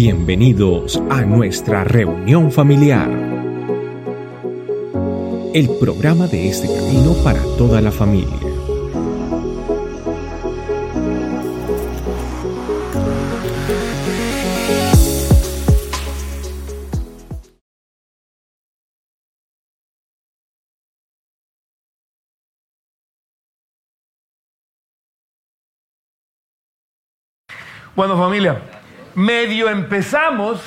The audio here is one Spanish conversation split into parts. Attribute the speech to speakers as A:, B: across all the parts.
A: Bienvenidos a nuestra reunión familiar. El programa de este camino para toda la familia.
B: Bueno familia, medio empezamos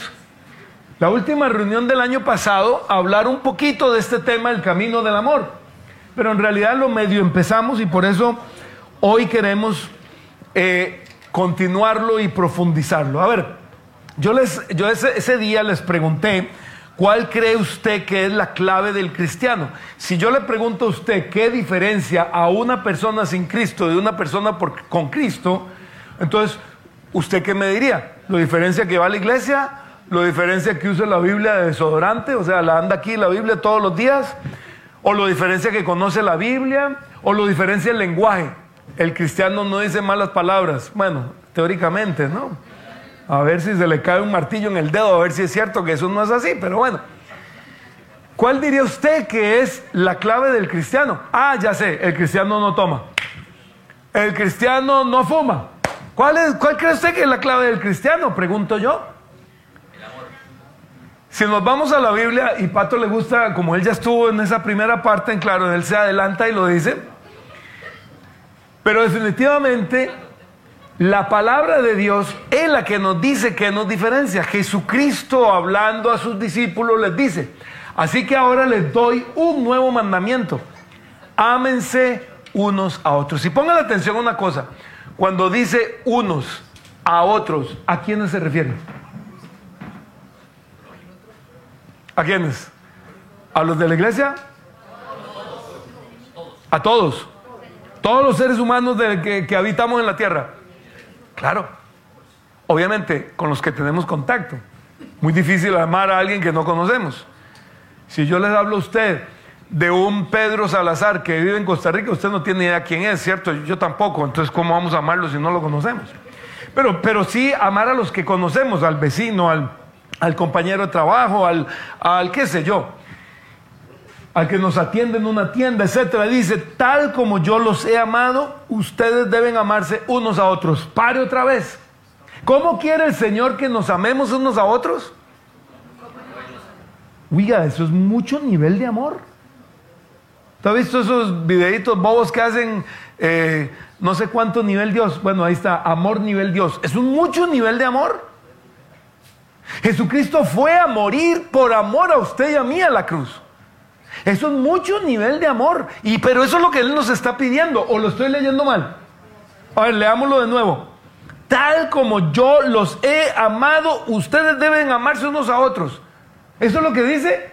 B: la última reunión del año pasado a hablar un poquito de este tema, el camino del amor. Pero en realidad lo medio empezamos y por eso hoy queremos eh, continuarlo y profundizarlo. A ver, yo, les, yo ese, día les pregunté, ¿cuál cree usted que es la clave del cristiano? Si yo le pregunto a usted qué diferencia a una persona sin Cristo de una persona con Cristo, entonces, ¿usted qué me diría? ¿Lo diferencia que va a la iglesia? ¿Lo diferencia que use la Biblia de desodorante? O sea, la anda aquí la Biblia todos los días. ¿O lo diferencia que conoce la Biblia? ¿O lo diferencia el lenguaje? El cristiano no dice malas palabras. Bueno, teóricamente, ¿no? A ver si se le cae un martillo en el dedo, a ver si es cierto que eso no es así, pero bueno. ¿Cuál diría usted que es la clave del cristiano? Ah, ya sé, el cristiano no toma. El cristiano no fuma. ¿Cuál, es, ¿Cuál cree usted que es la clave del cristiano? Pregunto yo. Si nos vamos a la Biblia, y Pato le gusta, como él ya estuvo en esa primera parte, en claro, él se adelanta y lo dice. Pero definitivamente, la palabra de Dios es la que nos dice que nos diferencia. Jesucristo hablando a sus discípulos les dice, así que ahora les doy un nuevo mandamiento. Ámense unos a otros. Y pongan atención a una cosa. Cuando dice unos a otros, ¿a quiénes se refiere? ¿A quiénes? ¿A los de la iglesia? A todos. Todos los seres humanos de- que, que habitamos en la tierra. Claro. Obviamente, con los que tenemos contacto. Muy difícil amar a alguien que no conocemos. Si yo les hablo a usted de un Pedro Salazar que vive en Costa Rica, usted no tiene idea quién es, ¿cierto? Yo tampoco, entonces ¿cómo vamos a amarlo si no lo conocemos? Pero, pero sí amar a los que conocemos, al vecino, al, al compañero de trabajo, al, al qué sé yo, al que nos atiende en una tienda, etcétera. Dice, tal como yo los he amado, ustedes deben amarse unos a otros. Pare otra vez. ¿Cómo quiere el Señor que nos amemos unos a otros? Oiga, eso es mucho nivel de amor. ¿Tú has visto esos videitos bobos que hacen eh, no sé cuánto nivel Dios? Bueno, ahí está, amor nivel Dios. Es un mucho nivel de amor. Jesucristo fue a morir por amor a usted y a mí a la cruz. Eso es mucho nivel de amor. Y pero eso es lo que Él nos está pidiendo. ¿O lo estoy leyendo mal? A ver, leámoslo de nuevo. Tal como yo los he amado, ustedes deben amarse unos a otros. ¿Eso es lo que dice?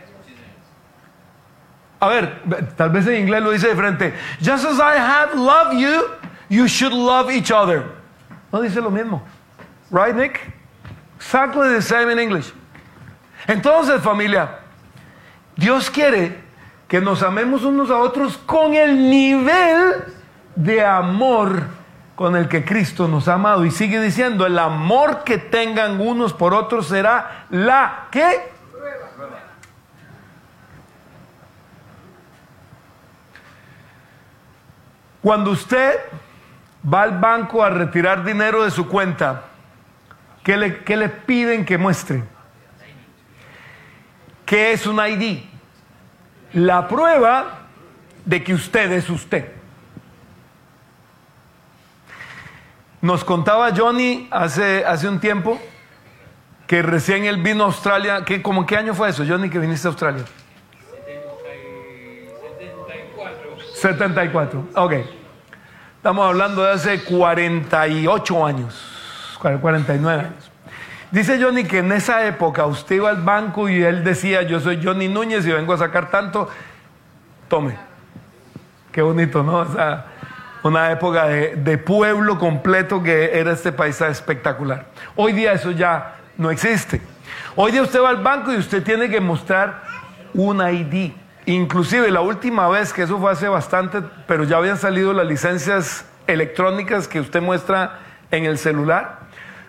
B: A ver, tal vez en inglés lo dice de frente. Just as I have loved you, you should love each other. No dice lo mismo. Right, Nick? Exactly the same in English. Entonces, familia, Dios quiere que nos amemos unos a otros con el nivel de amor con el que Cristo nos ha amado. Y sigue diciendo, el amor que tengan unos por otros será la que... Cuando usted va al banco a retirar dinero de su cuenta, ¿qué le, qué le piden que muestre? ¿Qué es un ID? La prueba de que usted es usted. Nos contaba Johnny hace, hace un tiempo que recién él vino a Australia. ¿Qué, ¿Cómo qué año fue eso, Johnny, que viniste a Australia? 74. Ok. Estamos hablando de hace 48 años, 49 años. Dice Johnny que en esa época usted iba al banco y él decía, yo soy Johnny Núñez y vengo a sacar tanto, tome. Qué bonito, ¿no? O sea, una época de, de pueblo completo que era este paisaje espectacular. Hoy día eso ya no existe. Hoy día usted va al banco y usted tiene que mostrar un ID. Inclusive la última vez, que eso fue hace bastante, pero ya habían salido las licencias electrónicas que usted muestra en el celular,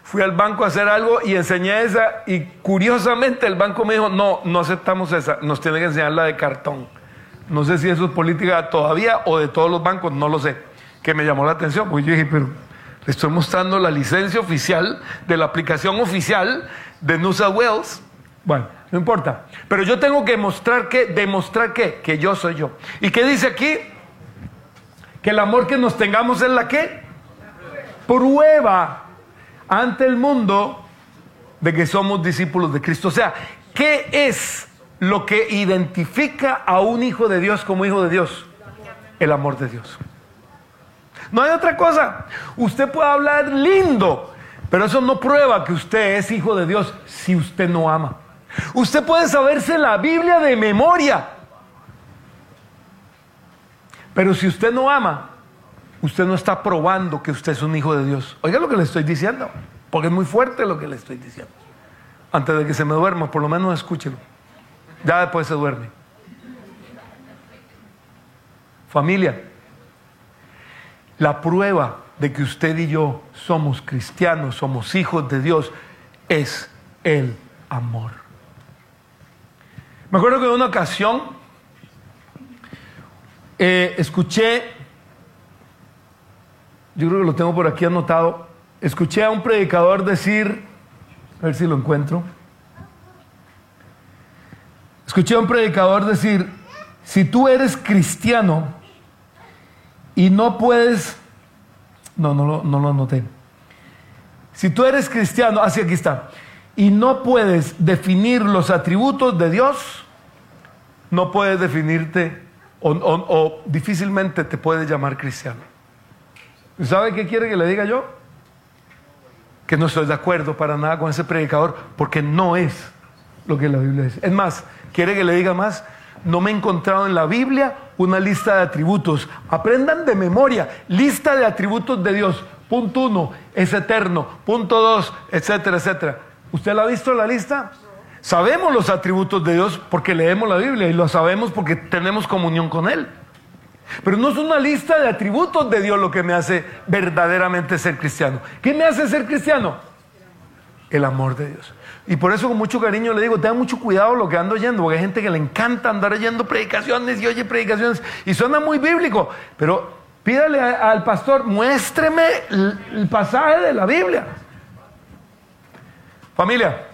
B: fui al banco a hacer algo y enseñé esa y curiosamente el banco me dijo, no, no aceptamos esa, nos tiene que enseñar la de cartón. No sé si eso es política todavía o de todos los bancos, no lo sé. Que me llamó la atención, pues yo dije, pero le estoy mostrando la licencia oficial de la aplicación oficial de Nusa Wells. Bueno, no importa. Pero yo tengo que mostrar que, demostrar que, que yo soy yo. ¿Y qué dice aquí? Que el amor que nos tengamos es la que? Prueba ante el mundo de que somos discípulos de Cristo. O sea, ¿qué es lo que identifica a un hijo de Dios como hijo de Dios? El amor de Dios. No hay otra cosa. Usted puede hablar lindo, pero eso no prueba que usted es hijo de Dios si usted no ama. Usted puede saberse la Biblia de memoria, pero si usted no ama, usted no está probando que usted es un hijo de Dios. Oiga lo que le estoy diciendo, porque es muy fuerte lo que le estoy diciendo. Antes de que se me duerma, por lo menos escúchelo. Ya después se duerme. Familia, la prueba de que usted y yo somos cristianos, somos hijos de Dios, es el amor. Me acuerdo que en una ocasión eh, escuché, yo creo que lo tengo por aquí anotado, escuché a un predicador decir, a ver si lo encuentro, escuché a un predicador decir, si tú eres cristiano y no puedes, no, no, no lo anoté, si tú eres cristiano, así aquí está, y no puedes definir los atributos de Dios, no puedes definirte o, difícilmente te puedes llamar cristiano. ¿Y ¿Sabe qué quiere que le diga yo? Que no estoy de acuerdo para nada con ese predicador porque no es lo que la Biblia dice. Es más, quiere que le diga más, no me he encontrado en la Biblia una lista de atributos. Aprendan de memoria, lista de atributos de Dios. Punto uno, es eterno. Punto dos, etcétera, etcétera. ¿Usted la ha visto la lista? Sabemos los atributos de Dios porque leemos la Biblia y lo sabemos porque tenemos comunión con Él. Pero no es una lista de atributos de Dios lo que me hace verdaderamente ser cristiano. ¿Qué me hace ser cristiano? El amor de Dios. Y por eso con mucho cariño le digo, tenga mucho cuidado lo que ando oyendo, porque hay gente que le encanta andar oyendo predicaciones y oye predicaciones y suena muy bíblico, pero pídale al pastor, muéstreme el pasaje de la Biblia. Familia,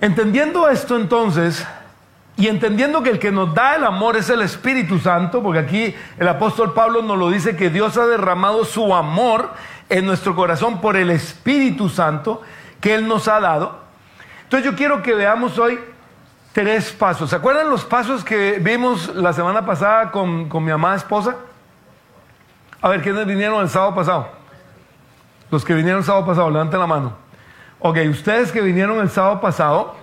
B: entendiendo esto entonces, y entendiendo que el que nos da el amor es el Espíritu Santo, porque aquí el apóstol Pablo nos lo dice que Dios ha derramado su amor en nuestro corazón por el Espíritu Santo que Él nos ha dado. Entonces yo quiero que veamos hoy tres pasos. ¿Se acuerdan los pasos que vimos la semana pasada con, con mi amada esposa? A ver, ¿quiénes vinieron el sábado pasado? Los que vinieron el sábado pasado, levanten la mano. Ok, ustedes que vinieron el sábado pasado,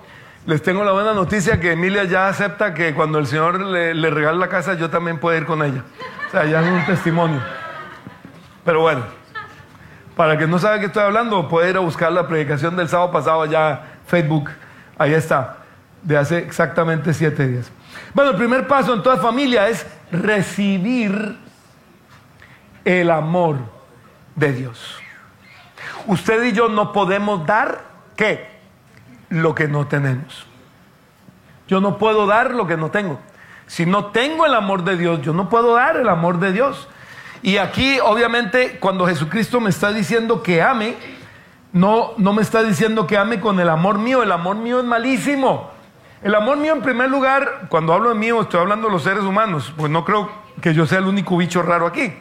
B: les tengo la buena noticia que Emilia ya acepta que cuando el Señor le, le regale la casa, yo también puedo ir con ella. O sea, ya es un testimonio. Pero bueno, para que no sabe qué estoy hablando, puede ir a buscar la predicación del sábado pasado allá, Facebook. Ahí está, de hace exactamente siete días. Bueno, el primer paso en toda familia es recibir el amor de Dios. Usted y yo no podemos dar, ¿qué? Lo que no tenemos. Yo no puedo dar lo que no tengo. Si no tengo el amor de Dios, yo no puedo dar el amor de Dios. Y aquí, obviamente, cuando Jesucristo me está diciendo que ame, no, no me está diciendo que ame con el amor mío. El amor mío es malísimo. El amor mío, en primer lugar, cuando hablo de mío, estoy hablando de los seres humanos, pues no creo que yo sea el único bicho raro aquí.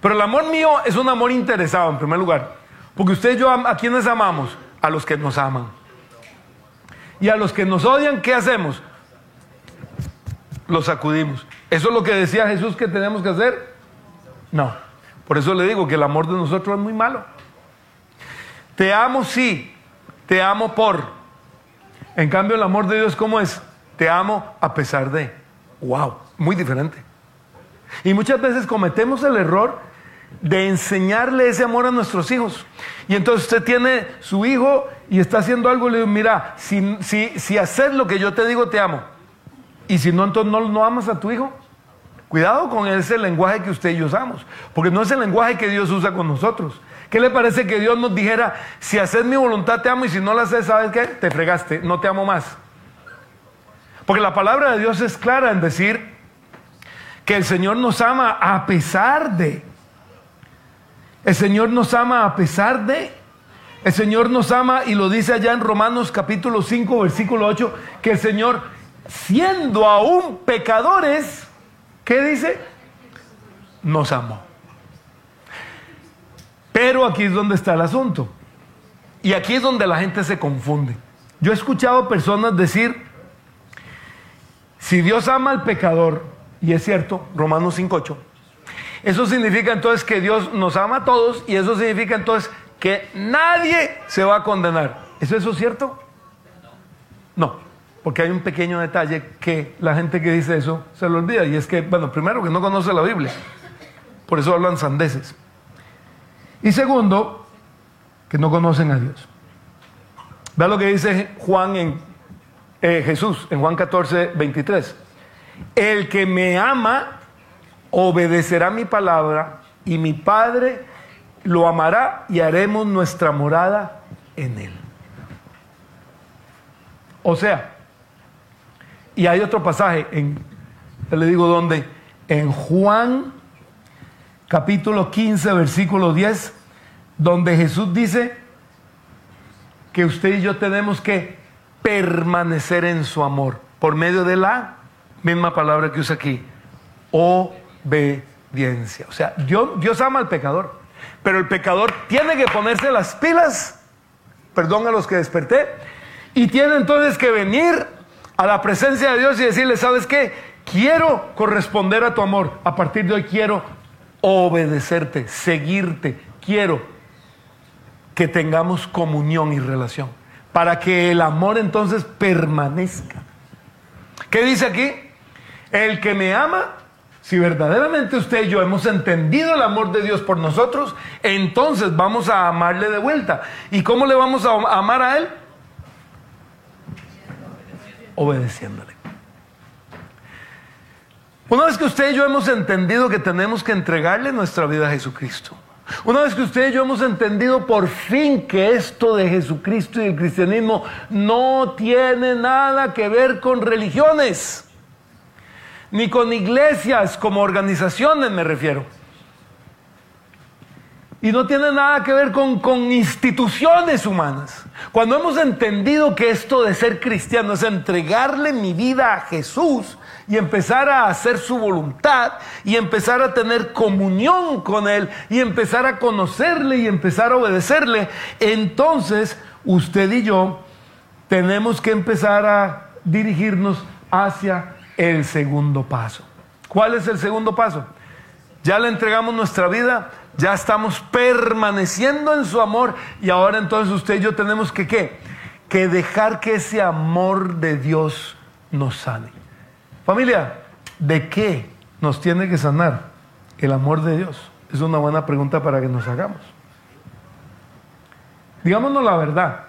B: Pero el amor mío es un amor interesado, en primer lugar. Porque usted y yo, ¿a quiénes amamos? A los que nos aman. Y a los que nos odian, ¿qué hacemos? Los sacudimos. ¿Eso es lo que decía Jesús que tenemos que hacer? No. Por eso le digo que el amor de nosotros es muy malo. Te amo sí, te amo por. En cambio, el amor de Dios, ¿cómo es? Te amo a pesar de. ¡Wow! Muy diferente. Y muchas veces cometemos el error de enseñarle ese amor a nuestros hijos. Y entonces usted tiene su hijo y está haciendo algo y le digo, mira, si, si, si haces lo que yo te digo, te amo. Y si no, entonces no, no amas a tu hijo. Cuidado con ese lenguaje que usted y yo usamos, porque no es el lenguaje que Dios usa con nosotros. ¿Qué le parece que Dios nos dijera, si haces mi voluntad te amo y si no la haces, ¿sabes qué? Te fregaste, no te amo más. Porque la palabra de Dios es clara en decir que el Señor nos ama a pesar de. El Señor nos ama a pesar de. El Señor nos ama y lo dice allá en Romanos capítulo 5, versículo 8, que el Señor, siendo aún pecadores, ¿qué dice? Nos amó. Pero aquí es donde está el asunto. Y aquí es donde la gente se confunde. Yo he escuchado personas decir, si Dios ama al pecador, y es cierto, Romanos 5.8, eso significa entonces que Dios nos ama a todos y eso significa entonces que nadie se va a condenar. ¿Es eso cierto? No, porque hay un pequeño detalle que la gente que dice eso se lo olvida y es que, bueno, primero que no conoce la Biblia, por eso hablan sandeces. Y segundo, que no conocen a Dios. Vea lo que dice Juan en eh, Jesús en Juan 14, 23. El que me ama obedecerá mi palabra y mi Padre lo amará y haremos nuestra morada en él. O sea, y hay otro pasaje en, le digo dónde, en Juan capítulo 15, versículo 10, donde Jesús dice que usted y yo tenemos que permanecer en su amor por medio de la misma palabra que usa aquí, obediencia. O sea, Dios, Dios ama al pecador, pero el pecador tiene que ponerse las pilas, perdón a los que desperté, y tiene entonces que venir a la presencia de Dios y decirle, ¿sabes qué? Quiero corresponder a tu amor. A partir de hoy quiero obedecerte, seguirte. Quiero que tengamos comunión y relación. Para que el amor entonces permanezca. ¿Qué dice aquí? El que me ama, si verdaderamente usted y yo hemos entendido el amor de Dios por nosotros, entonces vamos a amarle de vuelta. ¿Y cómo le vamos a amar a Él? Obedeciéndole. Una vez que usted y yo hemos entendido que tenemos que entregarle nuestra vida a Jesucristo, una vez que usted y yo hemos entendido por fin que esto de Jesucristo y el cristianismo no tiene nada que ver con religiones, ni con iglesias como organizaciones me refiero. Y no tiene nada que ver con, con, instituciones humanas. Cuando hemos entendido que esto de ser cristiano es entregarle mi vida a Jesús y empezar a hacer su voluntad y empezar a tener comunión con Él y empezar a conocerle y empezar a obedecerle, entonces usted y yo tenemos que empezar a dirigirnos hacia el segundo paso. ¿Cuál es el segundo paso? Ya le entregamos nuestra vida, ya estamos permaneciendo en su amor y ahora entonces usted y yo tenemos que qué? Que dejar que ese amor de Dios nos sane. Familia, ¿de qué nos tiene que sanar el amor de Dios? Es una buena pregunta para que nos hagamos. Digámonos la verdad.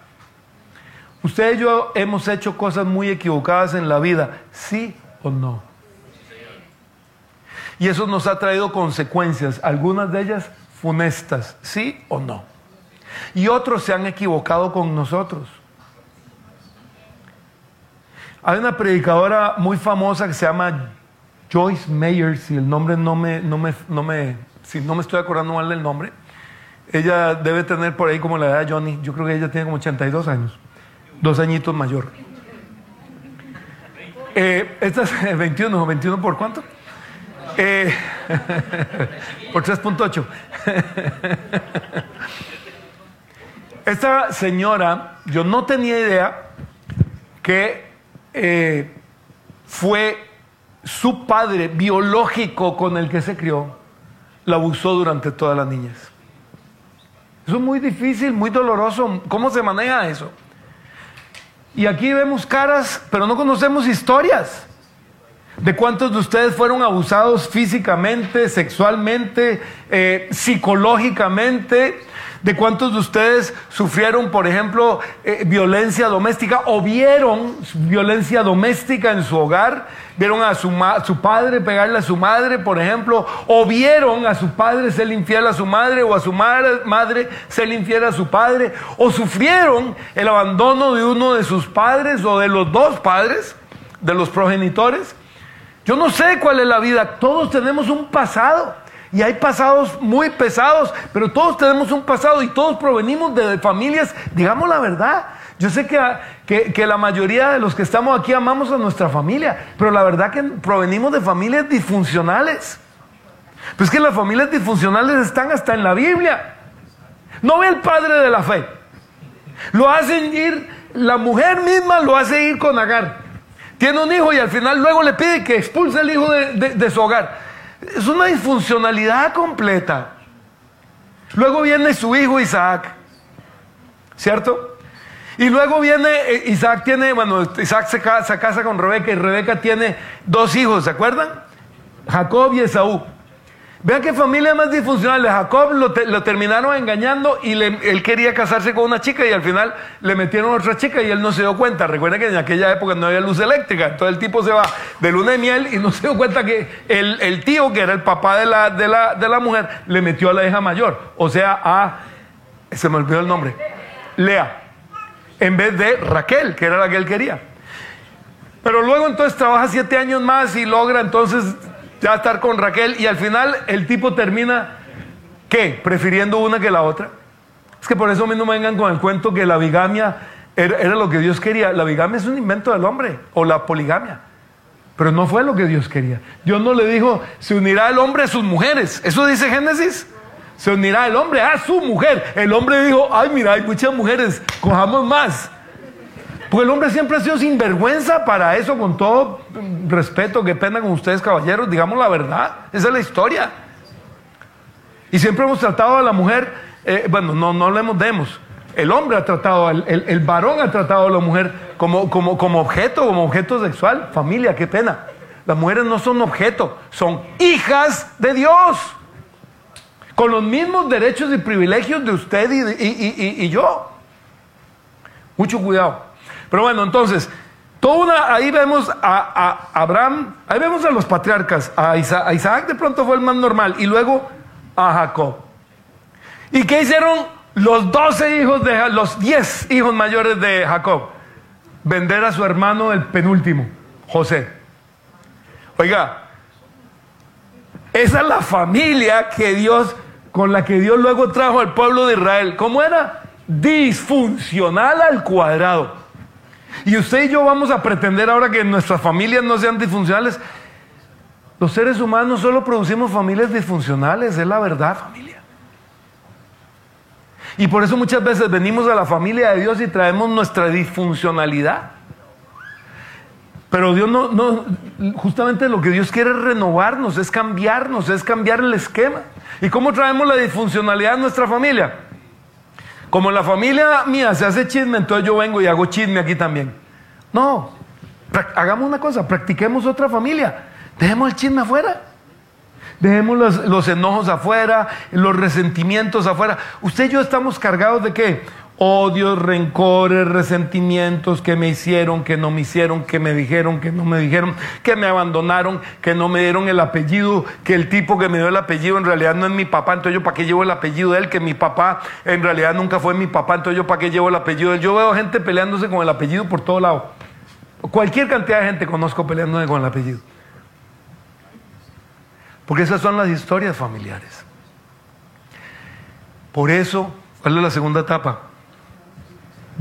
B: Usted y yo hemos hecho cosas muy equivocadas en la vida, ¿sí o no? Y eso nos ha traído consecuencias, algunas de ellas funestas, ¿sí o no? Y otros se han equivocado con nosotros. Hay una predicadora muy famosa que se llama Joyce Mayer, si el nombre no me, no me, no me, si no me estoy acordando mal del nombre. Ella debe tener por ahí como la edad de Johnny. Yo creo que ella tiene como 82 años. Dos añitos mayor. Eh, esta es 21, 21 por cuánto? Eh, por 3.8. Esta señora, yo no tenía idea que eh, fue su padre biológico con el que se crió, la abusó durante toda la niñez. Eso es muy difícil, muy doloroso. ¿Cómo se maneja eso? Y aquí vemos caras, pero no conocemos historias de cuántos de ustedes fueron abusados físicamente, sexualmente, eh, psicológicamente, ¿De cuántos de ustedes sufrieron, por ejemplo, eh, violencia doméstica o vieron violencia doméstica en su hogar? ¿Vieron a su, su, padre pegarle a su madre, por ejemplo? ¿O vieron a su padre ser infiel a su madre o a su madre ser infiel a su padre? ¿O sufrieron el abandono de uno de sus padres o de los dos padres, de los progenitores? Yo no sé cuál es la vida. Todos tenemos un pasado. Y hay pasados muy pesados, pero todos tenemos un pasado y todos provenimos de familias, digamos la verdad. Yo sé que, que, la mayoría de los que estamos aquí amamos a nuestra familia, pero la verdad que provenimos de familias disfuncionales. Pues que las familias disfuncionales están hasta en la Biblia. No ve el padre de la fe. Lo hacen ir, la mujer misma lo hace ir con Agar. Tiene un hijo y al final luego le pide que expulse el hijo de su hogar. Es una disfuncionalidad completa. Luego viene su hijo Isaac, ¿cierto? Y luego viene, eh, Isaac tiene, bueno, Isaac se casa, con Rebeca y Rebeca tiene dos hijos, ¿se acuerdan? Jacob y Esaú. Vean qué familia más disfuncional. Jacob lo, terminaron engañando y él quería casarse con una chica y al final le metieron otra chica y él no se dio cuenta. Recuerden que en aquella época no había luz eléctrica. Entonces el tipo se va de luna de miel y no se dio cuenta que el, tío, que era el papá de la, de, la, de la mujer, le metió a la hija mayor. O sea, a... Se me olvidó el nombre. Lea. En vez de Raquel, que era la que él quería. Pero luego entonces trabaja siete años más y logra entonces ya estar con Raquel y al final el tipo termina, ¿qué? Prefiriendo una que la otra. Es que por eso mí no vengan con el cuento que la bigamia era, era, lo que Dios quería. La bigamia es un invento del hombre, o la poligamia. Pero no fue lo que Dios quería. Dios no le dijo, se unirá el hombre a sus mujeres. Eso dice Génesis. Se unirá el hombre a su mujer. El hombre dijo, ay, mira, hay muchas mujeres, cojamos más. Porque el hombre siempre ha sido sinvergüenza para eso, con todo respeto, qué pena con ustedes, caballeros, digamos la verdad, esa es la historia. Y siempre hemos tratado a la mujer, eh, bueno, no, no hablemos demos, el hombre ha tratado, el, el, varón ha tratado a la mujer como, como, como objeto, como objeto sexual, familia, qué pena. Las mujeres no son objeto, son hijas de Dios, con los mismos derechos y privilegios de usted y, y, y yo. Mucho cuidado. Pero bueno, entonces, ahí vemos a, Abraham, ahí vemos a los patriarcas, a Isaac, a Isaac de pronto fue el más normal, y luego a Jacob. ¿Y qué hicieron los doce hijos de los diez hijos mayores de Jacob? Vender a su hermano el penúltimo, José. Oiga, esa es la familia que Dios, con la que Dios luego trajo al pueblo de Israel. ¿Cómo era? Disfuncional al cuadrado. Y usted y yo vamos a pretender ahora que nuestras familias no sean disfuncionales. Los seres humanos solo producimos familias disfuncionales, es la verdad, familia. Y por eso muchas veces venimos a la familia de Dios y traemos nuestra disfuncionalidad. Pero Dios no, justamente lo que Dios quiere es renovarnos, es cambiarnos, es cambiar el esquema. ¿Y cómo traemos la disfuncionalidad en nuestra familia? Como en la familia mía se hace chisme, entonces yo vengo y hago chisme aquí también. No, hagamos una cosa, practiquemos otra familia. Dejemos el chisme afuera. Dejemos los, enojos afuera, los resentimientos afuera. Usted y yo estamos cargados de qué? Odios, rencores, resentimientos que me hicieron, que no me hicieron, que me dijeron, que no me dijeron, que me abandonaron, que no me dieron el apellido, que el tipo que me dio el apellido en realidad no es mi papá, entonces yo para qué llevo el apellido de él, que mi papá en realidad nunca fue mi papá, entonces yo para qué llevo el apellido de él. Yo veo gente peleándose con el apellido por todo lado. Cualquier cantidad de gente conozco peleándose con el apellido. Porque esas son las historias familiares. Por eso, ¿cuál es la segunda etapa?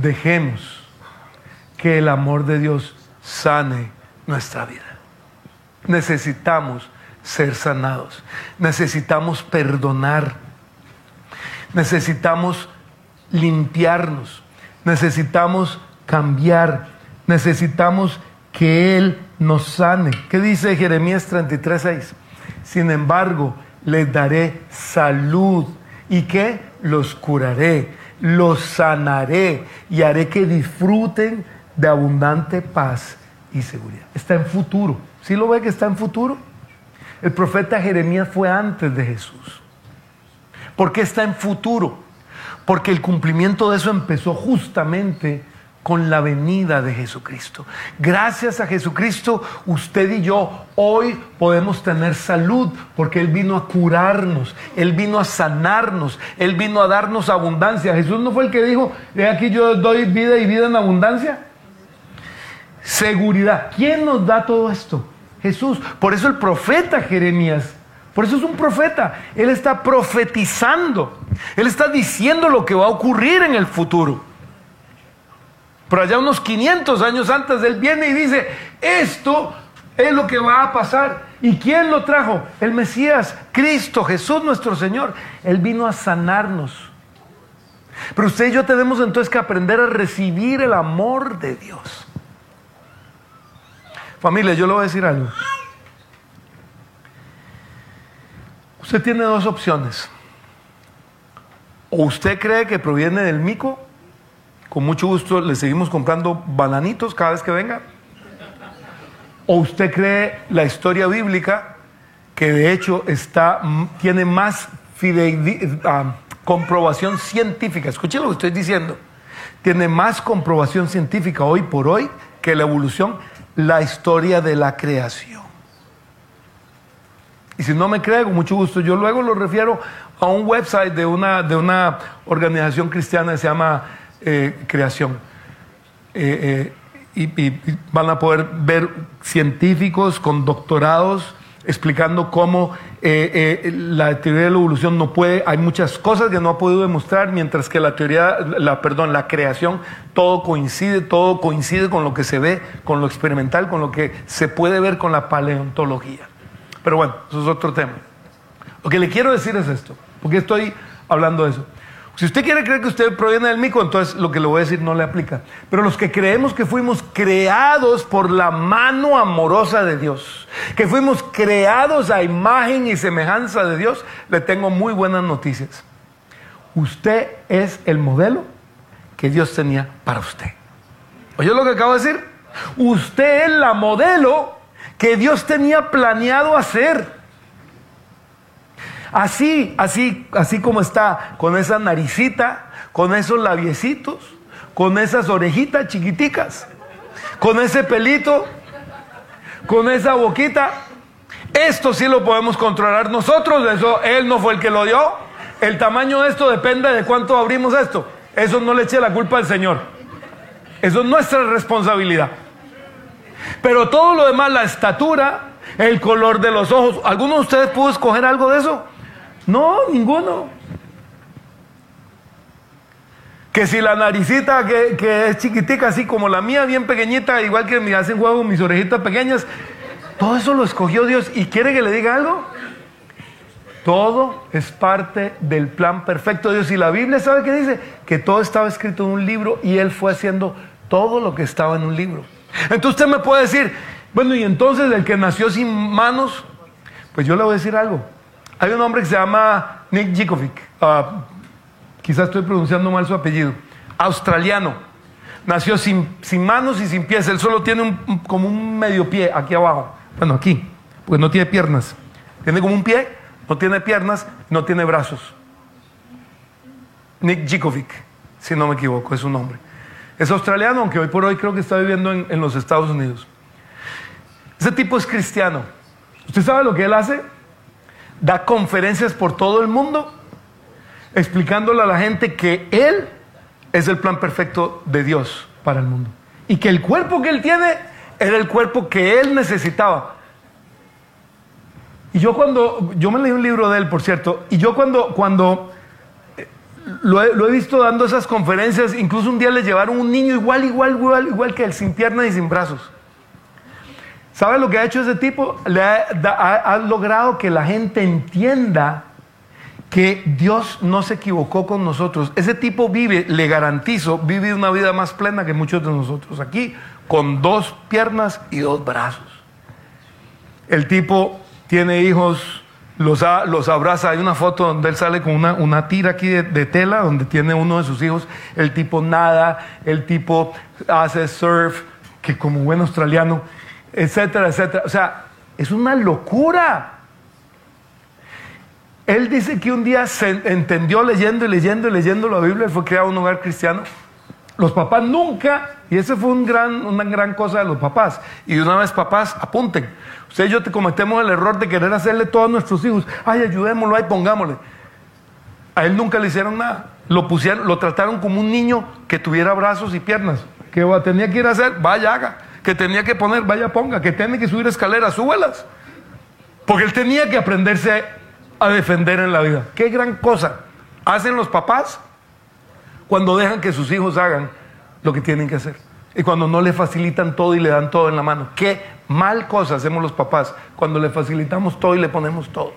B: Dejemos que el amor de Dios sane nuestra vida. Necesitamos ser sanados. Necesitamos perdonar. Necesitamos limpiarnos. Necesitamos cambiar. Necesitamos que Él nos sane. ¿Qué dice Jeremías 33, Sin embargo, les daré salud. ¿Y qué? Los curaré los sanaré y haré que disfruten de abundante paz y seguridad. Está en futuro. ¿Sí lo ve que está en futuro? El profeta Jeremías fue antes de Jesús. ¿Por qué está en futuro? Porque el cumplimiento de eso empezó justamente con la venida de Jesucristo. Gracias a Jesucristo, usted y yo hoy podemos tener salud porque Él vino a curarnos, Él vino a sanarnos, Él vino a darnos abundancia. Jesús no fue el que dijo, he aquí yo doy vida y vida en abundancia. Seguridad. ¿Quién nos da todo esto? Jesús. Por eso el profeta Jeremías por eso es un profeta. Él está profetizando. Él está diciendo lo que va a ocurrir en el futuro. Pero allá unos 500 años antes, Él viene y dice, esto es lo que va a pasar. ¿Y quién lo trajo? El Mesías, Cristo, Jesús nuestro Señor. Él vino a sanarnos. Pero usted y yo tenemos entonces que aprender a recibir el amor de Dios. Familia, yo le voy a decir algo. Usted tiene dos opciones. O usted cree que proviene del mico, con mucho gusto le seguimos comprando bananitos cada vez que venga. O usted cree la historia bíblica, que de hecho está, tiene más ah, comprobación científica. Escuche lo que estoy diciendo. Tiene más comprobación científica hoy por hoy que la evolución, la historia de la creación. Y si no me cree, con mucho gusto, yo luego lo refiero a un website de una, de una organización cristiana que se llama eh, Creación. Eh, eh, y, van a poder ver científicos con doctorados explicando cómo la teoría de la evolución no puede, hay muchas cosas que no ha podido demostrar, mientras que la teoría, la, perdón, la creación, todo coincide, todo coincide con lo que se ve, con lo experimental, con lo que se puede ver con la paleontología. Pero bueno, eso es otro tema. Lo que le quiero decir es esto, porque estoy hablando de eso. Si usted quiere creer que usted proviene del mico, entonces lo que le voy a decir no le aplica. Pero los que creemos que fuimos creados por la mano amorosa de Dios, que fuimos creados a imagen y semejanza de Dios, le tengo muy buenas noticias. Usted es el modelo que Dios tenía para usted. ¿Oye lo que acabo de decir? Usted es la modelo que Dios tenía planeado hacer. Así, así, así como está, con esa naricita, con esos labiecitos, con esas orejitas chiquiticas, con ese pelito, con esa boquita. Esto sí lo podemos controlar nosotros, eso él no fue el que lo dio. El tamaño de esto depende de cuánto abrimos esto. Eso no le eche la culpa al Señor. Eso es nuestra responsabilidad. Pero todo lo demás, la estatura, el color de los ojos, ¿alguno de ustedes pudo escoger algo de eso? No, ninguno. Que si la naricita que, es chiquitica, así como la mía, bien pequeñita, igual que me hacen juego mis orejitas pequeñas, todo eso lo escogió Dios. ¿Y quiere que le diga algo? Todo es parte del plan perfecto de Dios. Y la Biblia sabe que dice que todo estaba escrito en un libro y Él fue haciendo todo lo que estaba en un libro. Entonces usted me puede decir, bueno, y entonces el que nació sin manos, pues yo le voy a decir algo. Hay un hombre que se llama Nick Jikovic, ah, quizás estoy pronunciando mal su apellido, australiano. Nació sin, manos y sin pies, él solo tiene como un medio pie aquí abajo, bueno, aquí, pues no tiene piernas. Tiene como un pie, no tiene piernas, no tiene brazos. Nick Jikovic, si no me equivoco, es su nombre. Es australiano, aunque hoy por hoy creo que está viviendo en, los Estados Unidos. Ese tipo es cristiano. ¿Usted sabe lo que él hace? Da conferencias por todo el mundo explicándole a la gente que él es el plan perfecto de Dios para el mundo. Y que el cuerpo que él tiene era el cuerpo que él necesitaba. Y yo cuando, yo me leí un libro de él, por cierto, y yo cuando, cuando lo he, visto dando esas conferencias, incluso un día le llevaron un niño igual, igual, igual, igual que él, sin piernas y sin brazos. ¿Sabe lo que ha hecho ese tipo? Le ha, logrado que la gente entienda que Dios no se equivocó con nosotros. Ese tipo vive, le garantizo, vive una vida más plena que muchos de nosotros aquí, con dos piernas y dos brazos. El tipo tiene hijos los, los, abraza. Hay una foto donde él sale con una, una tira aquí de, tela, donde tiene uno de sus hijos. El tipo nada, el tipo hace surf, que como buen australiano, etcétera, etcétera. O sea, es una locura. Él dice que un día se entendió leyendo y leyendo y leyendo la Biblia y fue creado un hogar cristiano. Los papás nunca, y esa fue un gran, una gran cosa de los papás. Y una vez papás, apunten. Ustedes y yo te cometemos el error de querer hacerle todo a nuestros hijos. Ay, ayudémoslo, ay, pongámosle. A él nunca le hicieron nada. Lo pusieron, lo trataron como un niño que tuviera brazos y piernas. Que tenía que ir a hacer, vaya haga. Que tenía que poner, vaya ponga. Que tiene que subir escaleras, súbelas. Porque él tenía que aprenderse a defender en la vida. Qué gran cosa hacen los papás cuando dejan que sus hijos hagan lo que tienen que hacer. Y cuando no le facilitan todo y le dan todo en la mano. Qué mal cosa hacemos los papás cuando le facilitamos todo y le ponemos todo.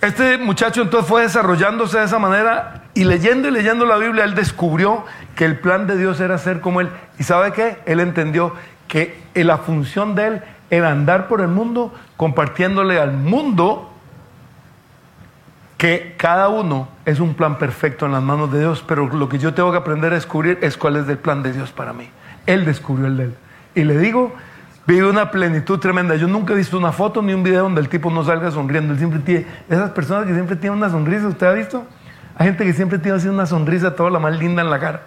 B: Este muchacho entonces fue desarrollándose de esa manera y leyendo y leyendo la Biblia, él descubrió que el plan de Dios era ser como él. ¿Y sabe qué? Él entendió que la función de él era andar por el mundo compartiéndole al mundo que cada uno es un plan perfecto en las manos de Dios, pero lo que yo tengo que aprender a descubrir es cuál es el plan de Dios para mí. Él descubrió el de él. Y le digo, vive una plenitud tremenda. Yo nunca he visto una foto ni un video donde el tipo no salga sonriendo. Él siempre tiene, esas personas que siempre tienen una sonrisa, ¿usted ha visto? Hay gente que siempre tiene una sonrisa toda la más linda en la cara.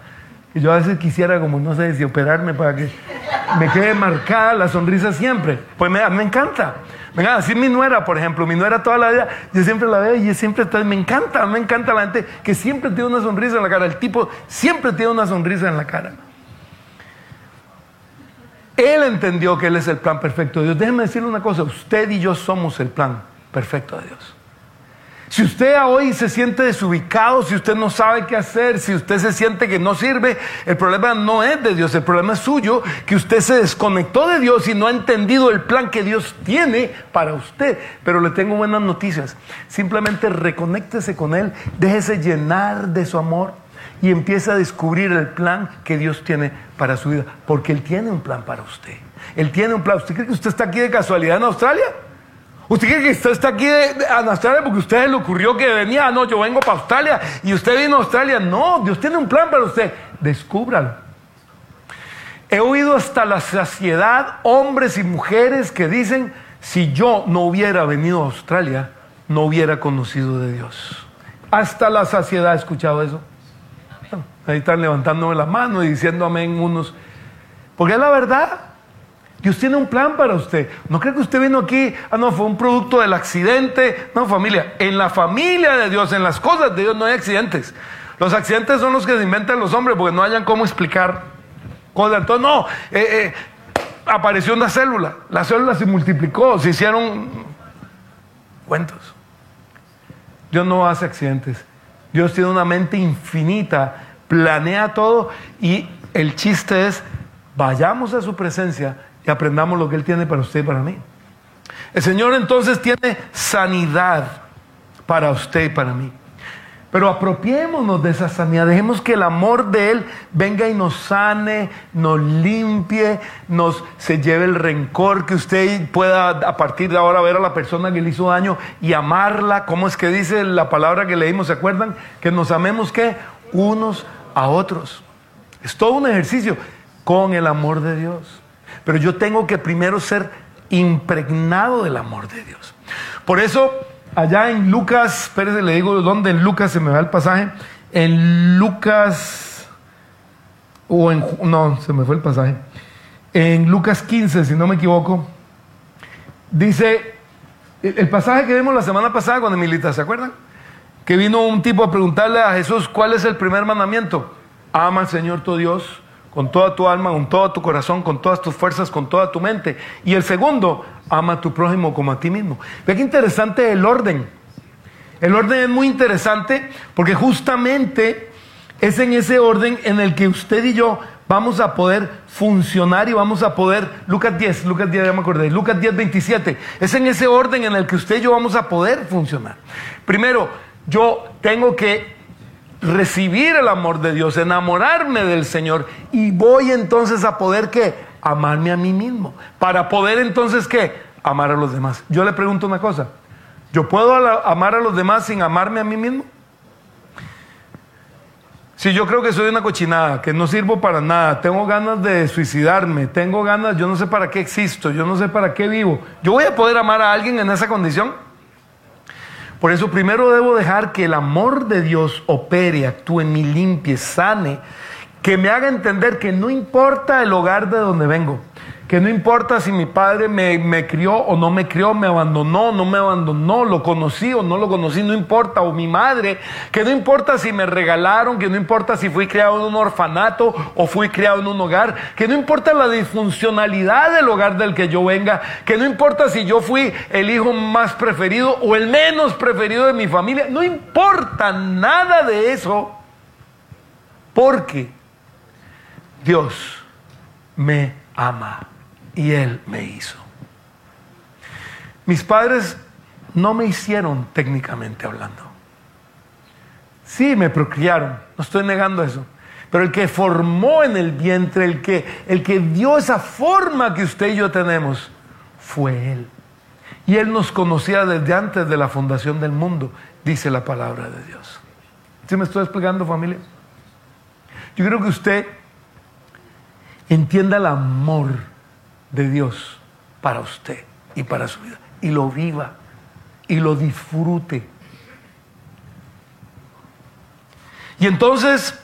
B: Y yo a veces quisiera, como no sé si operarme para que me quede marcada la sonrisa siempre. Pues me, me encanta. Venga, así mi nuera, por ejemplo, mi nuera toda la vida, yo siempre la veo y siempre está, me encanta, me encanta la gente que siempre tiene una sonrisa en la cara. El tipo siempre tiene una sonrisa en la cara. Él entendió que Él es el plan perfecto de Dios. Déjenme decirle una cosa, usted y yo somos el plan perfecto de Dios. Si usted hoy se siente desubicado, si usted no sabe qué hacer, si usted se siente que no sirve, el problema no es de Dios, el problema es suyo, que usted se desconectó de Dios y no ha entendido el plan que Dios tiene para usted. Pero le tengo buenas noticias. Simplemente reconéctese con Él, déjese llenar de su amor y empiece a descubrir el plan que Dios tiene para su vida, porque Él tiene un plan para usted. Él tiene un plan. ¿Usted cree que usted está aquí de casualidad en Australia? ¿Usted cree que usted está aquí en Australia porque a usted le ocurrió que venía? Ah, no, yo vengo para Australia y usted vino a Australia. No, Dios tiene un plan para usted. Descúbralo. He oído hasta la saciedad hombres y mujeres que dicen, si yo no hubiera venido a Australia, no hubiera conocido de Dios. Hasta la saciedad he escuchado eso. Ahí están levantándome la mano y diciendo amén unos. Porque es la verdad. Dios tiene un plan para usted. No creo que usted vino aquí, ah, no, fue un producto del accidente. No, familia, en la familia de Dios, en las cosas de Dios no hay accidentes. Los accidentes son los que se inventan los hombres porque no hayan cómo explicar cosas. Entonces, no, eh, eh, apareció una célula, la célula se multiplicó, se hicieron cuentos. Dios no hace accidentes. Dios tiene una mente infinita, planea todo y el chiste es, vayamos a su presencia y aprendamos lo que Él tiene para usted y para mí. El Señor entonces tiene sanidad para usted y para mí. Pero apropiémonos de esa sanidad, dejemos que el amor de Él venga y nos sane, nos limpie, nos se lleve el rencor, que usted pueda a partir de ahora ver a la persona que le hizo daño y amarla. ¿Cómo es que dice la palabra que leímos? ¿Se acuerdan? Que nos amemos que unos a otros. Es todo un ejercicio con el amor de Dios. Pero yo tengo que primero ser impregnado del amor de Dios. Por eso, allá en Lucas, espérese, le digo dónde en Lucas se me va el pasaje. En Lucas, o en, no, se me fue el pasaje. En Lucas 15, si no me equivoco, dice, el pasaje que vimos la semana pasada con Emilita, ¿se acuerdan? Que vino un tipo a preguntarle a Jesús, ¿cuál es el primer mandamiento? Ama al Señor tu Dios con toda tu alma, con todo tu corazón, con todas tus fuerzas, con toda tu mente. Y el segundo, ama a tu prójimo como a ti mismo. Ve qué interesante el orden. El orden es muy interesante porque justamente es en ese orden en el que usted y yo vamos a poder funcionar y vamos a poder, Lucas 10, Lucas 10, ya me acordé, Lucas 10, 27, es en ese orden en el que usted y yo vamos a poder funcionar. Primero, yo tengo que recibir el amor de Dios, enamorarme del Señor y voy entonces a poder que amarme a mí mismo, para poder entonces que amar a los demás. Yo le pregunto una cosa, ¿yo puedo amar a los demás sin amarme a mí mismo? Si yo creo que soy una cochinada, que no sirvo para nada, tengo ganas de suicidarme, tengo ganas, yo no sé para qué existo, yo no sé para qué vivo, ¿yo voy a poder amar a alguien en esa condición? Por eso primero debo dejar que el amor de Dios opere, actúe en mí, limpie, sane, que me haga entender que no importa el hogar de donde vengo, que no importa si mi padre me, crió o no me crió, me abandonó, no me abandonó, lo conocí o no lo conocí, no importa, o mi madre, que no importa si me regalaron, que no importa si fui criado en un orfanato o fui criado en un hogar, que no importa la disfuncionalidad del hogar del que yo venga, que no importa si yo fui el hijo más preferido o el menos preferido de mi familia, no importa nada de eso, porque Dios me ama y Él me hizo. Mis padres no me hicieron técnicamente hablando. Sí, me procriaron, no estoy negando eso. Pero el que formó en el vientre, el que, el que dio esa forma que usted y yo tenemos, fue Él. Y Él nos conocía desde antes de la fundación del mundo, dice la palabra de Dios. ¿Sí me estoy explicando, familia? Yo creo que usted entienda el amor de Dios para usted y para su vida. Y lo viva y lo disfrute. Y entonces,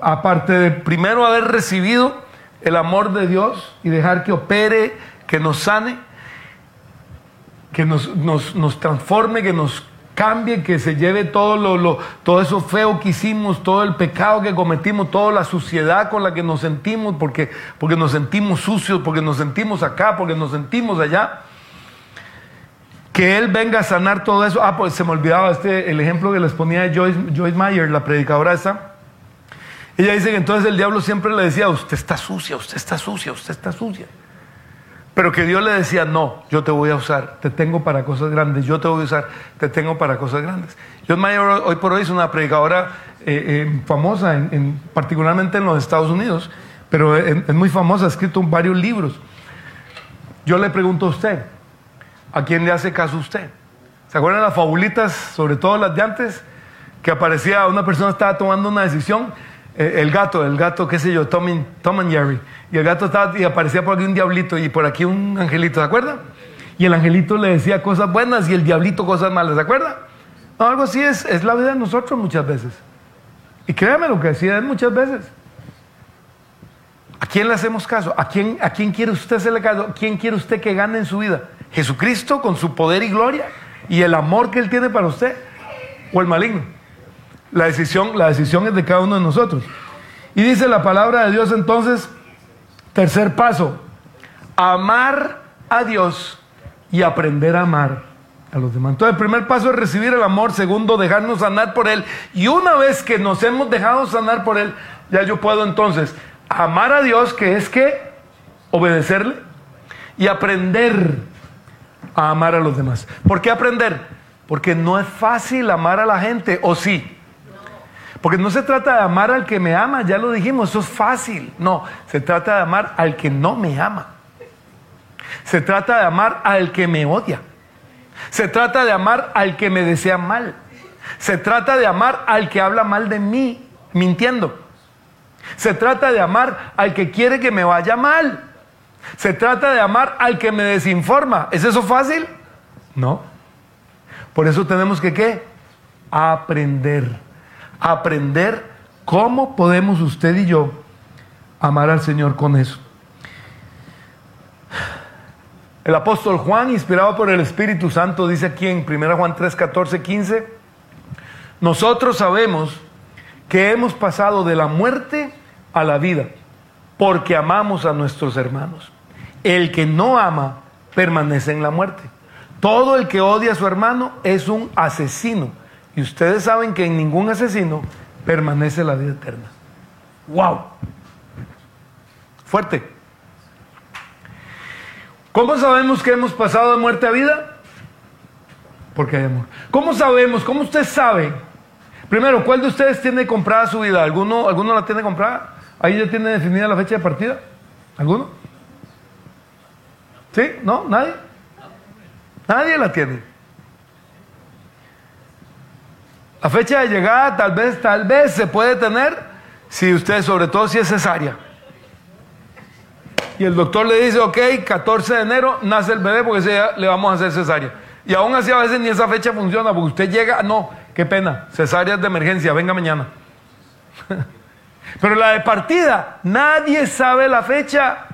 B: aparte de primero haber recibido el amor de Dios y dejar que opere, que nos sane, que nos, nos, nos transforme, que nos cambie, que se lleve todo, lo, todo eso feo que hicimos, todo el pecado que cometimos, toda la suciedad con la que nos sentimos, porque, porque nos sentimos sucios, porque nos sentimos acá, porque nos sentimos allá. Que Él venga a sanar todo eso. Ah, pues se me olvidaba este, el ejemplo que les ponía de Joyce, Joyce Meyer, la predicadora esa. Ella dice que entonces el diablo siempre le decía, usted está sucia, usted está sucia, usted está sucia. Pero que Dios le decía, no, yo te voy a usar, te tengo para cosas grandes, yo te voy a usar, te tengo para cosas grandes. John Mayer hoy por hoy es una predicadora eh, eh, famosa, en, particularmente en los Estados Unidos, pero es, muy famosa, ha escrito varios libros. Yo le pregunto a usted, ¿a quién le hace caso usted? ¿Se acuerdan las fabulitas, sobre todo las de antes? Que aparecía, una persona estaba tomando una decisión el gato, el gato, qué sé yo, Tom, and Jerry. Y el gato estaba y aparecía por aquí un diablito y por aquí un angelito, ¿se acuerda? Y el angelito le decía cosas buenas y el diablito cosas malas, ¿se acuerda? algo así es, es la vida de nosotros muchas veces. Y créame lo que decía él muchas veces. ¿A quién le hacemos caso? ¿A quién, ¿A quién quiere usted hacerle caso? ¿A quién quiere usted que gane en su vida? ¿Jesucristo con su poder y gloria y el amor que Él tiene para usted? ¿O el maligno? La decisión, la decisión es de cada uno de nosotros. Y dice la palabra de Dios entonces, tercer paso, amar a Dios y aprender a amar a los demás. Entonces el primer paso es recibir el amor, segundo, dejarnos sanar por Él. Y una vez que nos hemos dejado sanar por Él, ya yo puedo entonces amar a Dios, que es que obedecerle, y aprender a amar a los demás. ¿Por qué aprender? Porque no es fácil amar a la gente, o sí. Porque no se trata de amar al que me ama, ya lo dijimos, eso es fácil. No, se trata de amar al que no me ama. Se trata de amar al que me odia. Se trata de amar al que me desea mal. Se trata de amar al que habla mal de mí, mintiendo. Se trata de amar al que quiere que me vaya mal. Se trata de amar al que me desinforma. ¿Es eso fácil? No. Por eso tenemos que qué? Aprender aprender cómo podemos usted y yo amar al Señor con eso. El apóstol Juan, inspirado por el Espíritu Santo, dice aquí en 1 Juan 3, 14, 15, nosotros sabemos que hemos pasado de la muerte a la vida, porque amamos a nuestros hermanos. El que no ama permanece en la muerte. Todo el que odia a su hermano es un asesino. Y ustedes saben que en ningún asesino permanece la vida eterna. ¡Wow! Fuerte. ¿Cómo sabemos que hemos pasado de muerte a vida? Porque hay amor. ¿Cómo sabemos? ¿Cómo usted sabe? Primero, ¿cuál de ustedes tiene comprada su vida? ¿Alguno, ¿Alguno la tiene comprada? ¿Ahí ya tiene definida la fecha de partida? ¿Alguno? ¿Sí? ¿No? ¿Nadie? Nadie la tiene. La fecha de llegada tal vez, tal vez se puede tener si usted, sobre todo si es cesárea. y el doctor le dice, ok, 14 de enero nace el bebé porque le vamos a hacer cesárea. Y aún así a veces ni esa fecha funciona porque usted llega, no, qué pena, cesárea de emergencia, venga mañana. Pero la de partida, nadie sabe la fecha.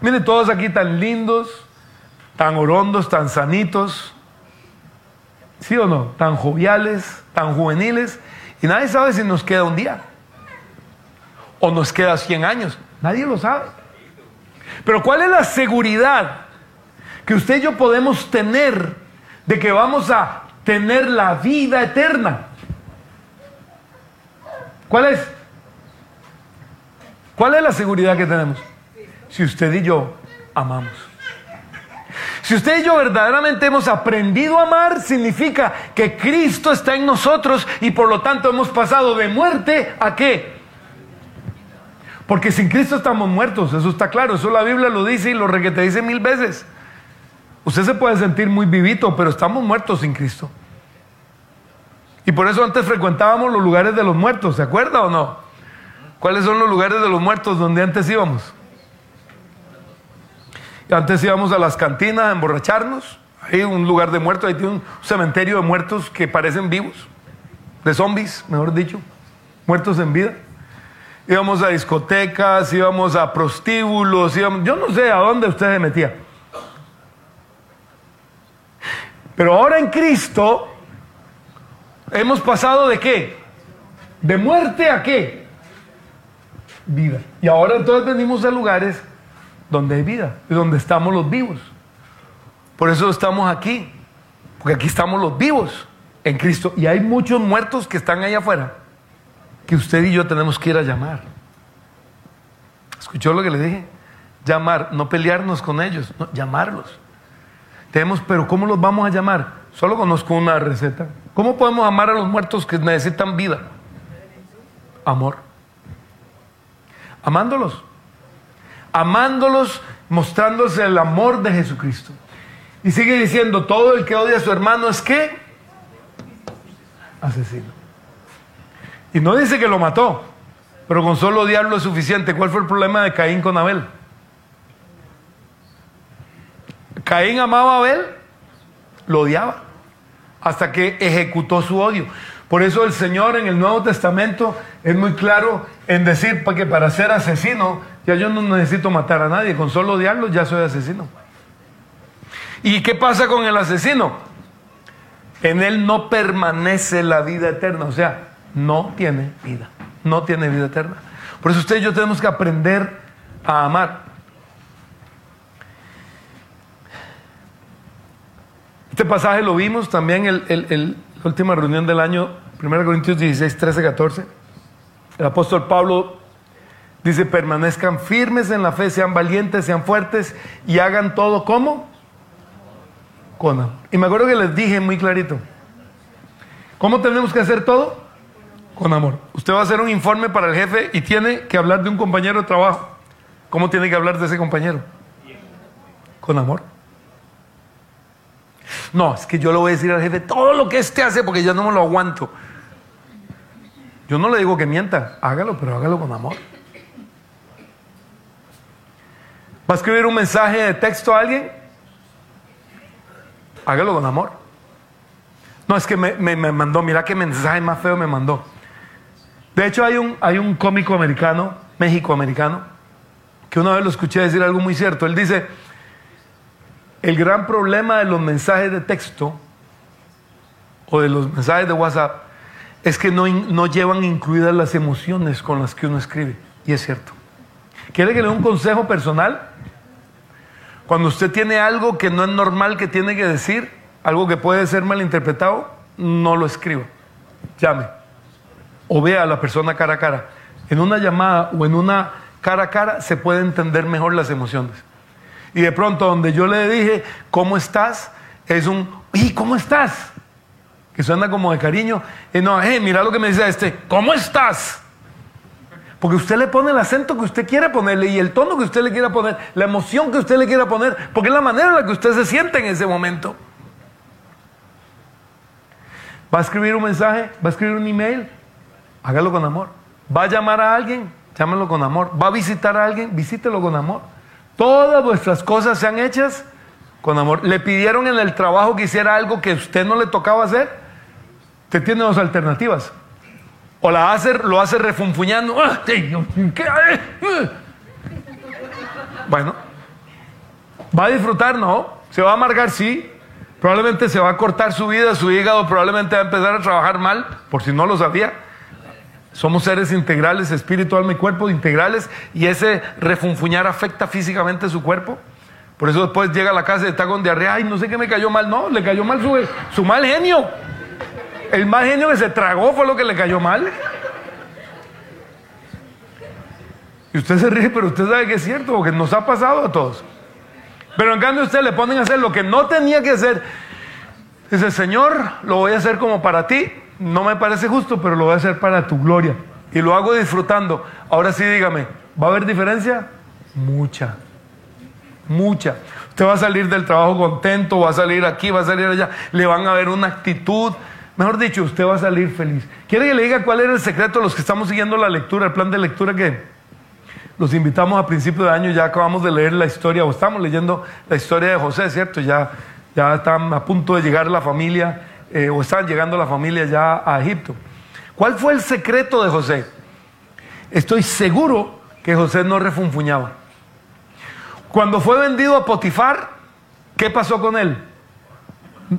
B: Miren, todos aquí tan lindos, tan orondos, tan sanitos, ¿sí o no? Tan joviales, tan juveniles, y nadie sabe si nos queda un día o nos queda 100 años. Nadie lo sabe. Pero ¿cuál es la seguridad que usted y yo podemos tener de que vamos a tener la vida eterna? ¿Cuál es? ¿Cuál es la seguridad que tenemos? Si usted y yo amamos. Si usted y yo verdaderamente hemos aprendido a amar, significa que Cristo está en nosotros y por lo tanto hemos pasado de muerte a qué? Porque sin Cristo estamos muertos, eso está claro, eso la Biblia lo dice y lo te dice mil veces. Usted se puede sentir muy vivito, pero estamos muertos sin Cristo. Y por eso antes frecuentábamos los lugares de los muertos, ¿se acuerda o no? ¿Cuáles son los lugares de los muertos donde antes íbamos? Antes íbamos a las cantinas a emborracharnos. Hay un lugar de muertos, hay un cementerio de muertos que parecen vivos, de zombies, mejor dicho, muertos en vida íbamos a discotecas, íbamos a prostíbulos, yo no sé a dónde usted se metía. Pero ahora en Cristo hemos pasado de qué? De muerte a qué? Vida. Y ahora entonces venimos a lugares donde hay vida y donde estamos los vivos. Por eso estamos aquí, porque aquí estamos los vivos en Cristo. Y hay muchos muertos que están allá afuera que usted y yo tenemos que ir a llamar. ¿Escuchó lo que le dije? Llamar, no pelearnos con ellos, no, llamarlos. Tenemos, pero ¿cómo los vamos a llamar? Solo conozco una receta. ¿Cómo podemos amar a los muertos que necesitan vida? Amor. Amándolos. Amándolos, mostrándose el amor de Jesucristo. Y sigue diciendo, todo el que odia a su hermano es que asesino. Y no dice que lo mató, pero con solo odiarlo es suficiente. ¿Cuál fue el problema de Caín con Abel? Caín amaba a Abel, lo odiaba, hasta que ejecutó su odio. Por eso el Señor en el Nuevo Testamento es muy claro en decir que para ser asesino, ya yo no necesito matar a nadie, con solo odiarlo ya soy asesino. ¿Y qué pasa con el asesino? En él no permanece la vida eterna, o sea, no tiene vida, no tiene vida eterna. Por eso usted y yo tenemos que aprender a amar. Este pasaje lo vimos también en la última reunión del año, 1 Corintios 16, 13, 14. El apóstol Pablo dice, permanezcan firmes en la fe, sean valientes, sean fuertes y hagan todo como con Y me acuerdo que les dije muy clarito, ¿cómo tenemos que hacer todo? Con amor. Usted va a hacer un informe para el jefe y tiene que hablar de un compañero de trabajo. ¿Cómo tiene que hablar de ese compañero? Con amor. No, es que yo le voy a decir al jefe todo lo que éste hace porque ya no me lo aguanto. Yo no le digo que mienta, hágalo, pero hágalo con amor. ¿Va a escribir un mensaje de texto a alguien? Hágalo con amor. No, es que me, me mandó, mira qué mensaje más feo me mandó. De hecho, hay un, hay un cómico americano, México-americano, que una vez lo escuché decir algo muy cierto. Él dice, el gran problema de los mensajes de texto o de los mensajes de WhatsApp es que no, no llevan incluidas las emociones con las que uno escribe. Y es cierto. ¿Quiere que le dé un consejo personal? Cuando usted tiene algo que no es normal que tiene que decir, algo que puede ser malinterpretado, no lo escriba. Llame o vea a la persona cara a cara. En una llamada o en una cara a cara se puede entender mejor las emociones. Y de pronto donde yo le dije, ¿cómo estás? Es un, ¿y cómo estás? Que suena como de cariño. Y no, eh, mira lo que me dice este, ¿cómo estás? Porque usted le pone el acento que usted quiere ponerle y el tono que usted le quiera poner, la emoción que usted le quiera poner, porque es la manera en la que usted se siente en ese momento. ¿Va a escribir un mensaje? ¿Va a escribir un email? Hágalo con amor. ¿Va a llamar a alguien? Llámalo con amor. ¿Va a visitar a alguien? Visítelo con amor. Todas vuestras cosas sean hechas con amor. Le pidieron en el trabajo que hiciera algo que usted no le tocaba hacer. Usted tiene dos alternativas. O la hace, lo hace refunfuñando. Ah, bueno, va a disfrutar, ¿no? Se va a amargar, sí. Probablemente se va a cortar su vida, su hígado, probablemente va a empezar a trabajar mal, por si no lo sabía. Somos seres integrales, espíritu, alma y cuerpo integrales, y ese refunfuñar afecta físicamente su cuerpo. Por eso después llega a la casa y está con diarrea, ay, no sé qué me cayó mal. No, le cayó mal su, su mal genio. El mal genio que se tragó fue lo que le cayó mal. Y usted se ríe, pero usted sabe que es cierto, porque nos ha pasado a todos. Pero en cambio usted le ponen a hacer lo que no tenía que hacer. Dice, Señor, lo voy a hacer como para ti, no me parece justo, pero lo voy a hacer para tu gloria. Y lo hago disfrutando. Ahora sí, dígame, ¿va a haber diferencia? Mucha. Mucha. Usted va a salir del trabajo contento, va a salir aquí, va a salir allá. Le van a ver una actitud. Mejor dicho, usted va a salir feliz. ¿Quiere que le diga cuál era el secreto de los que estamos siguiendo la lectura, el plan de lectura que los invitamos a principio de año? Ya acabamos de leer la historia, o estamos leyendo la historia de José, ¿cierto? Ya, ya están a punto de llegar la familia eh, o están llegando la familia ya a Egipto. ¿Cuál fue el secreto de José? Estoy seguro que José no refunfuñaba. Cuando fue vendido a Potifar, ¿qué pasó con él?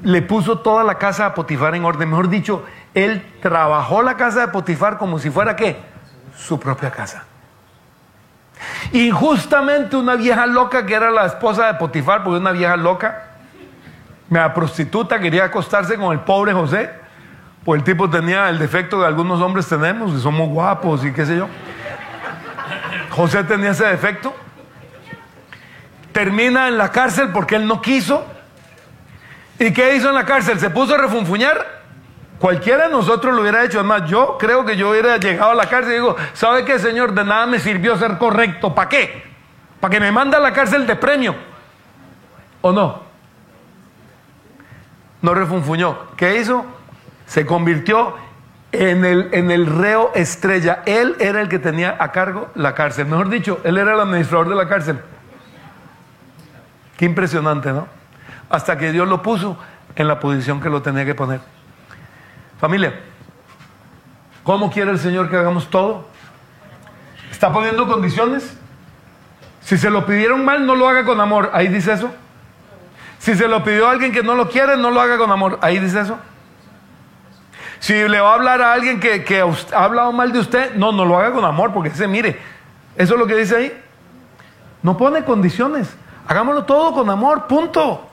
B: Le puso toda la casa a Potifar en orden. Mejor dicho, él trabajó la casa de Potifar como si fuera qué? Su propia casa. Injustamente una vieja loca que era la esposa de Potifar, porque una vieja loca, la prostituta quería acostarse con el pobre José, pues el tipo tenía el defecto que algunos hombres tenemos, y somos guapos y qué sé yo. José tenía ese defecto. Termina en la cárcel porque él no quiso. ¿Y qué hizo en la cárcel? ¿Se puso a refunfuñar? Cualquiera de nosotros lo hubiera hecho. Además, yo creo que yo hubiera llegado a la cárcel y digo, ¿sabe qué, señor? De nada me sirvió ser correcto. ¿Para qué? ¿Para que me manda a la cárcel de premio? ¿O no? no refunfuñó. ¿Qué hizo? Se convirtió en el, en el reo estrella. Él era el que tenía a cargo la cárcel. Mejor dicho, él era el administrador de la cárcel. Qué impresionante, ¿no? Hasta que Dios lo puso en la posición que lo tenía que poner. Familia, ¿cómo quiere el Señor que hagamos todo? ¿Está poniendo condiciones? Si se lo pidieron mal, no lo haga con amor. Ahí dice eso. Si se lo pidió a alguien que no lo quiere, no lo haga con amor. Ahí dice eso. Si le va a hablar a alguien que, ha hablado mal de usted, no, no lo haga con amor, porque dice, mire, eso es lo que dice ahí. No pone condiciones. Hagámoslo todo con amor, punto.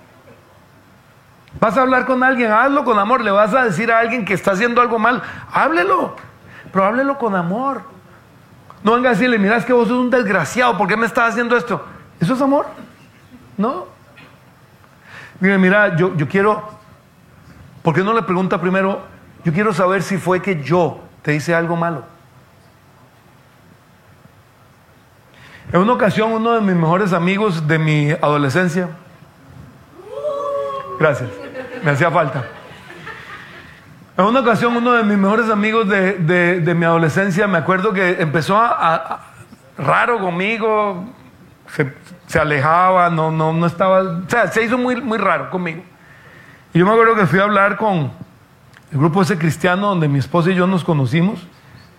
B: Vas a hablar con alguien, hazlo con amor. Le vas a decir a alguien que está haciendo algo mal, háblelo, pero háblelo con amor. No venga a decirle, mira, es que vos sos un desgraciado, ¿por qué me estás haciendo esto? ¿Eso es amor? No. Mira, mira, yo, yo quiero, ¿por qué no le pregunta primero? Yo quiero saber si fue que yo te hice algo malo. En una ocasión, uno de mis mejores amigos de mi adolescencia, gracias, me hacía falta. En una ocasión, uno de mis mejores amigos de, mi adolescencia, me acuerdo que empezó a raro conmigo, se, se alejaba, no, no, no estaba, o sea, se hizo muy, muy raro conmigo. Y yo me acuerdo que fui a hablar con el grupo ese cristiano donde mi esposa y yo nos conocimos.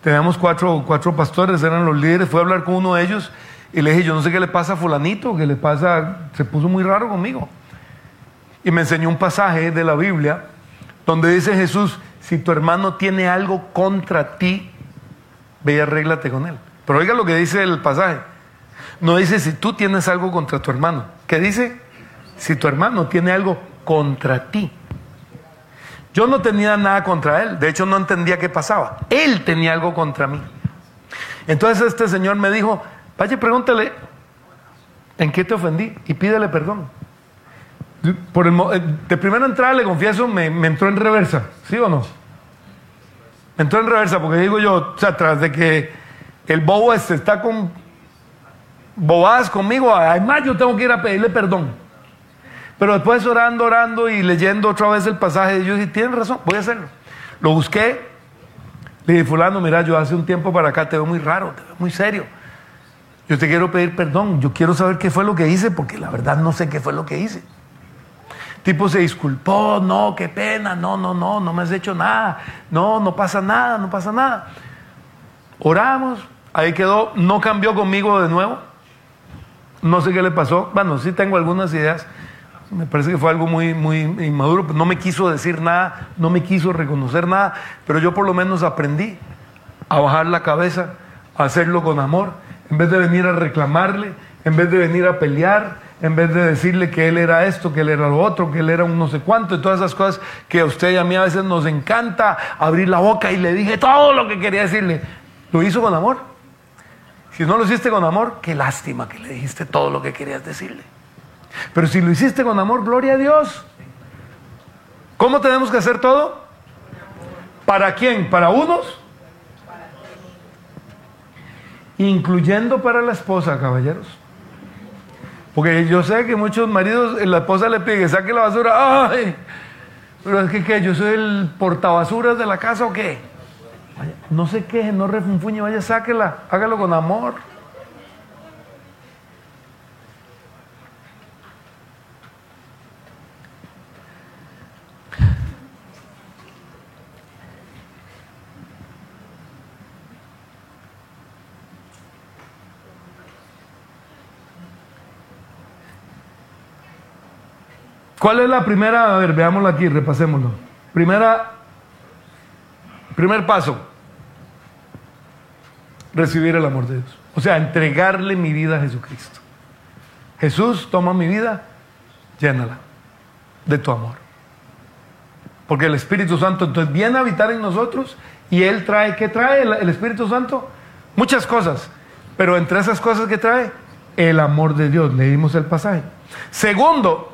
B: Teníamos cuatro, cuatro pastores, eran los líderes. Fui a hablar con uno de ellos y le dije, yo no sé qué le pasa a fulanito, qué le pasa, se puso muy raro conmigo. Y me enseñó un pasaje de la Biblia donde dice Jesús, si tu hermano tiene algo contra ti, ve y arréglate con él. Pero oiga lo que dice el pasaje. No dice si tú tienes algo contra tu hermano. ¿Qué dice? Si tu hermano tiene algo contra ti. Yo no tenía nada contra él. De hecho, no entendía qué pasaba. Él tenía algo contra mí. Entonces este señor me dijo, vaya, pregúntale, ¿en qué te ofendí? Y pídele perdón. Por el, eh, de primera entrada, le confieso, me, me, entró en reversa. ¿Sí o no? Me entró en reversa porque digo yo, o sea, tras de que el bobo este está con bobadas conmigo, además yo tengo que ir a pedirle perdón. Pero después orando, orando y leyendo otra vez el pasaje, yo dije, tienes razón, voy a hacerlo. Lo busqué, le dije, fulano, mira, yo hace un tiempo para acá te veo muy raro, te veo muy serio. Yo te quiero pedir perdón. Yo quiero saber qué fue lo que hice porque la verdad no sé qué fue lo que hice. Tipo se disculpó, no, qué pena, no, no, no, no me has hecho nada, no, no pasa nada, no pasa nada. Oramos, ahí quedó, no cambió conmigo de nuevo. No sé qué le pasó. Bueno, sí tengo algunas ideas. Me parece que fue algo muy, muy inmaduro. No me quiso decir nada, no me quiso reconocer nada, pero yo por lo menos aprendí a bajar la cabeza, a hacerlo con amor, en vez de venir a reclamarle, en vez de venir a pelear, en vez de decirle que él era esto, que él era lo otro, que él era un no sé cuánto, y todas esas cosas que a usted y a mí a veces nos encanta abrir la boca y le dije todo lo que quería decirle. Lo hizo con amor. Si no lo hiciste con amor, qué lástima que le dijiste todo lo que querías decirle. Pero si lo hiciste con amor, gloria a Dios. ¿Cómo tenemos que hacer todo? ¿Para quién? ¿Para unos? Incluyendo para la esposa, caballeros. Porque yo sé que muchos maridos, la esposa le pide, saque la basura. ¡Ay! Pero es que, ¿qué? ¿Yo soy el portabasuras de la casa o qué? no se queje, no refunfuñe, vaya, sáquela, hágalo con amor. ¿Cuál es la primera? A ver, veámoslo aquí, repasémoslo. Primera Primer paso, recibir el amor de Dios. O sea, entregarle mi vida a Jesucristo. Jesús, toma mi vida, llénala de tu amor. Porque el Espíritu Santo entonces viene a habitar en nosotros y Él trae, ¿qué trae el, Espíritu Santo? Muchas cosas. Pero entre esas cosas que trae, el amor de Dios. Leímos el pasaje. Segundo,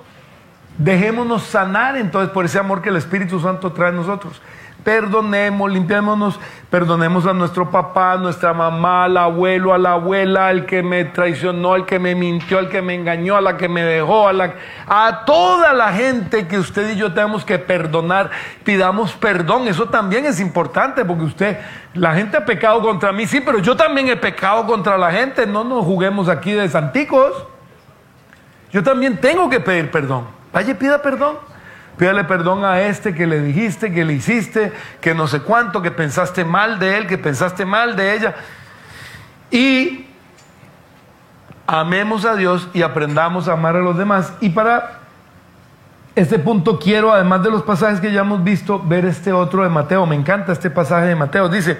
B: dejémonos sanar entonces por ese amor que el Espíritu Santo trae a nosotros perdonemos, limpiémonos, perdonemos a nuestro papá, a nuestra mamá, al abuelo, a la abuela, al que me traicionó, al que me mintió, al que me engañó, a la que me dejó, a, a toda la gente que usted y yo tenemos que perdonar, pidamos perdón. Eso también es importante porque usted, la gente ha pecado contra mí, sí, pero yo también he pecado contra la gente. No nos juguemos aquí de santicos. Yo también tengo que pedir perdón. Vaya, pida perdón. Pídale perdón a este que le dijiste, que le hiciste, que no sé cuánto, que pensaste mal de él, que pensaste mal de ella. Y amemos a Dios y aprendamos a amar a los demás. Y para este punto quiero, además de los pasajes que ya hemos visto, ver este otro de Mateo. Me encanta este pasaje de Mateo. Dice,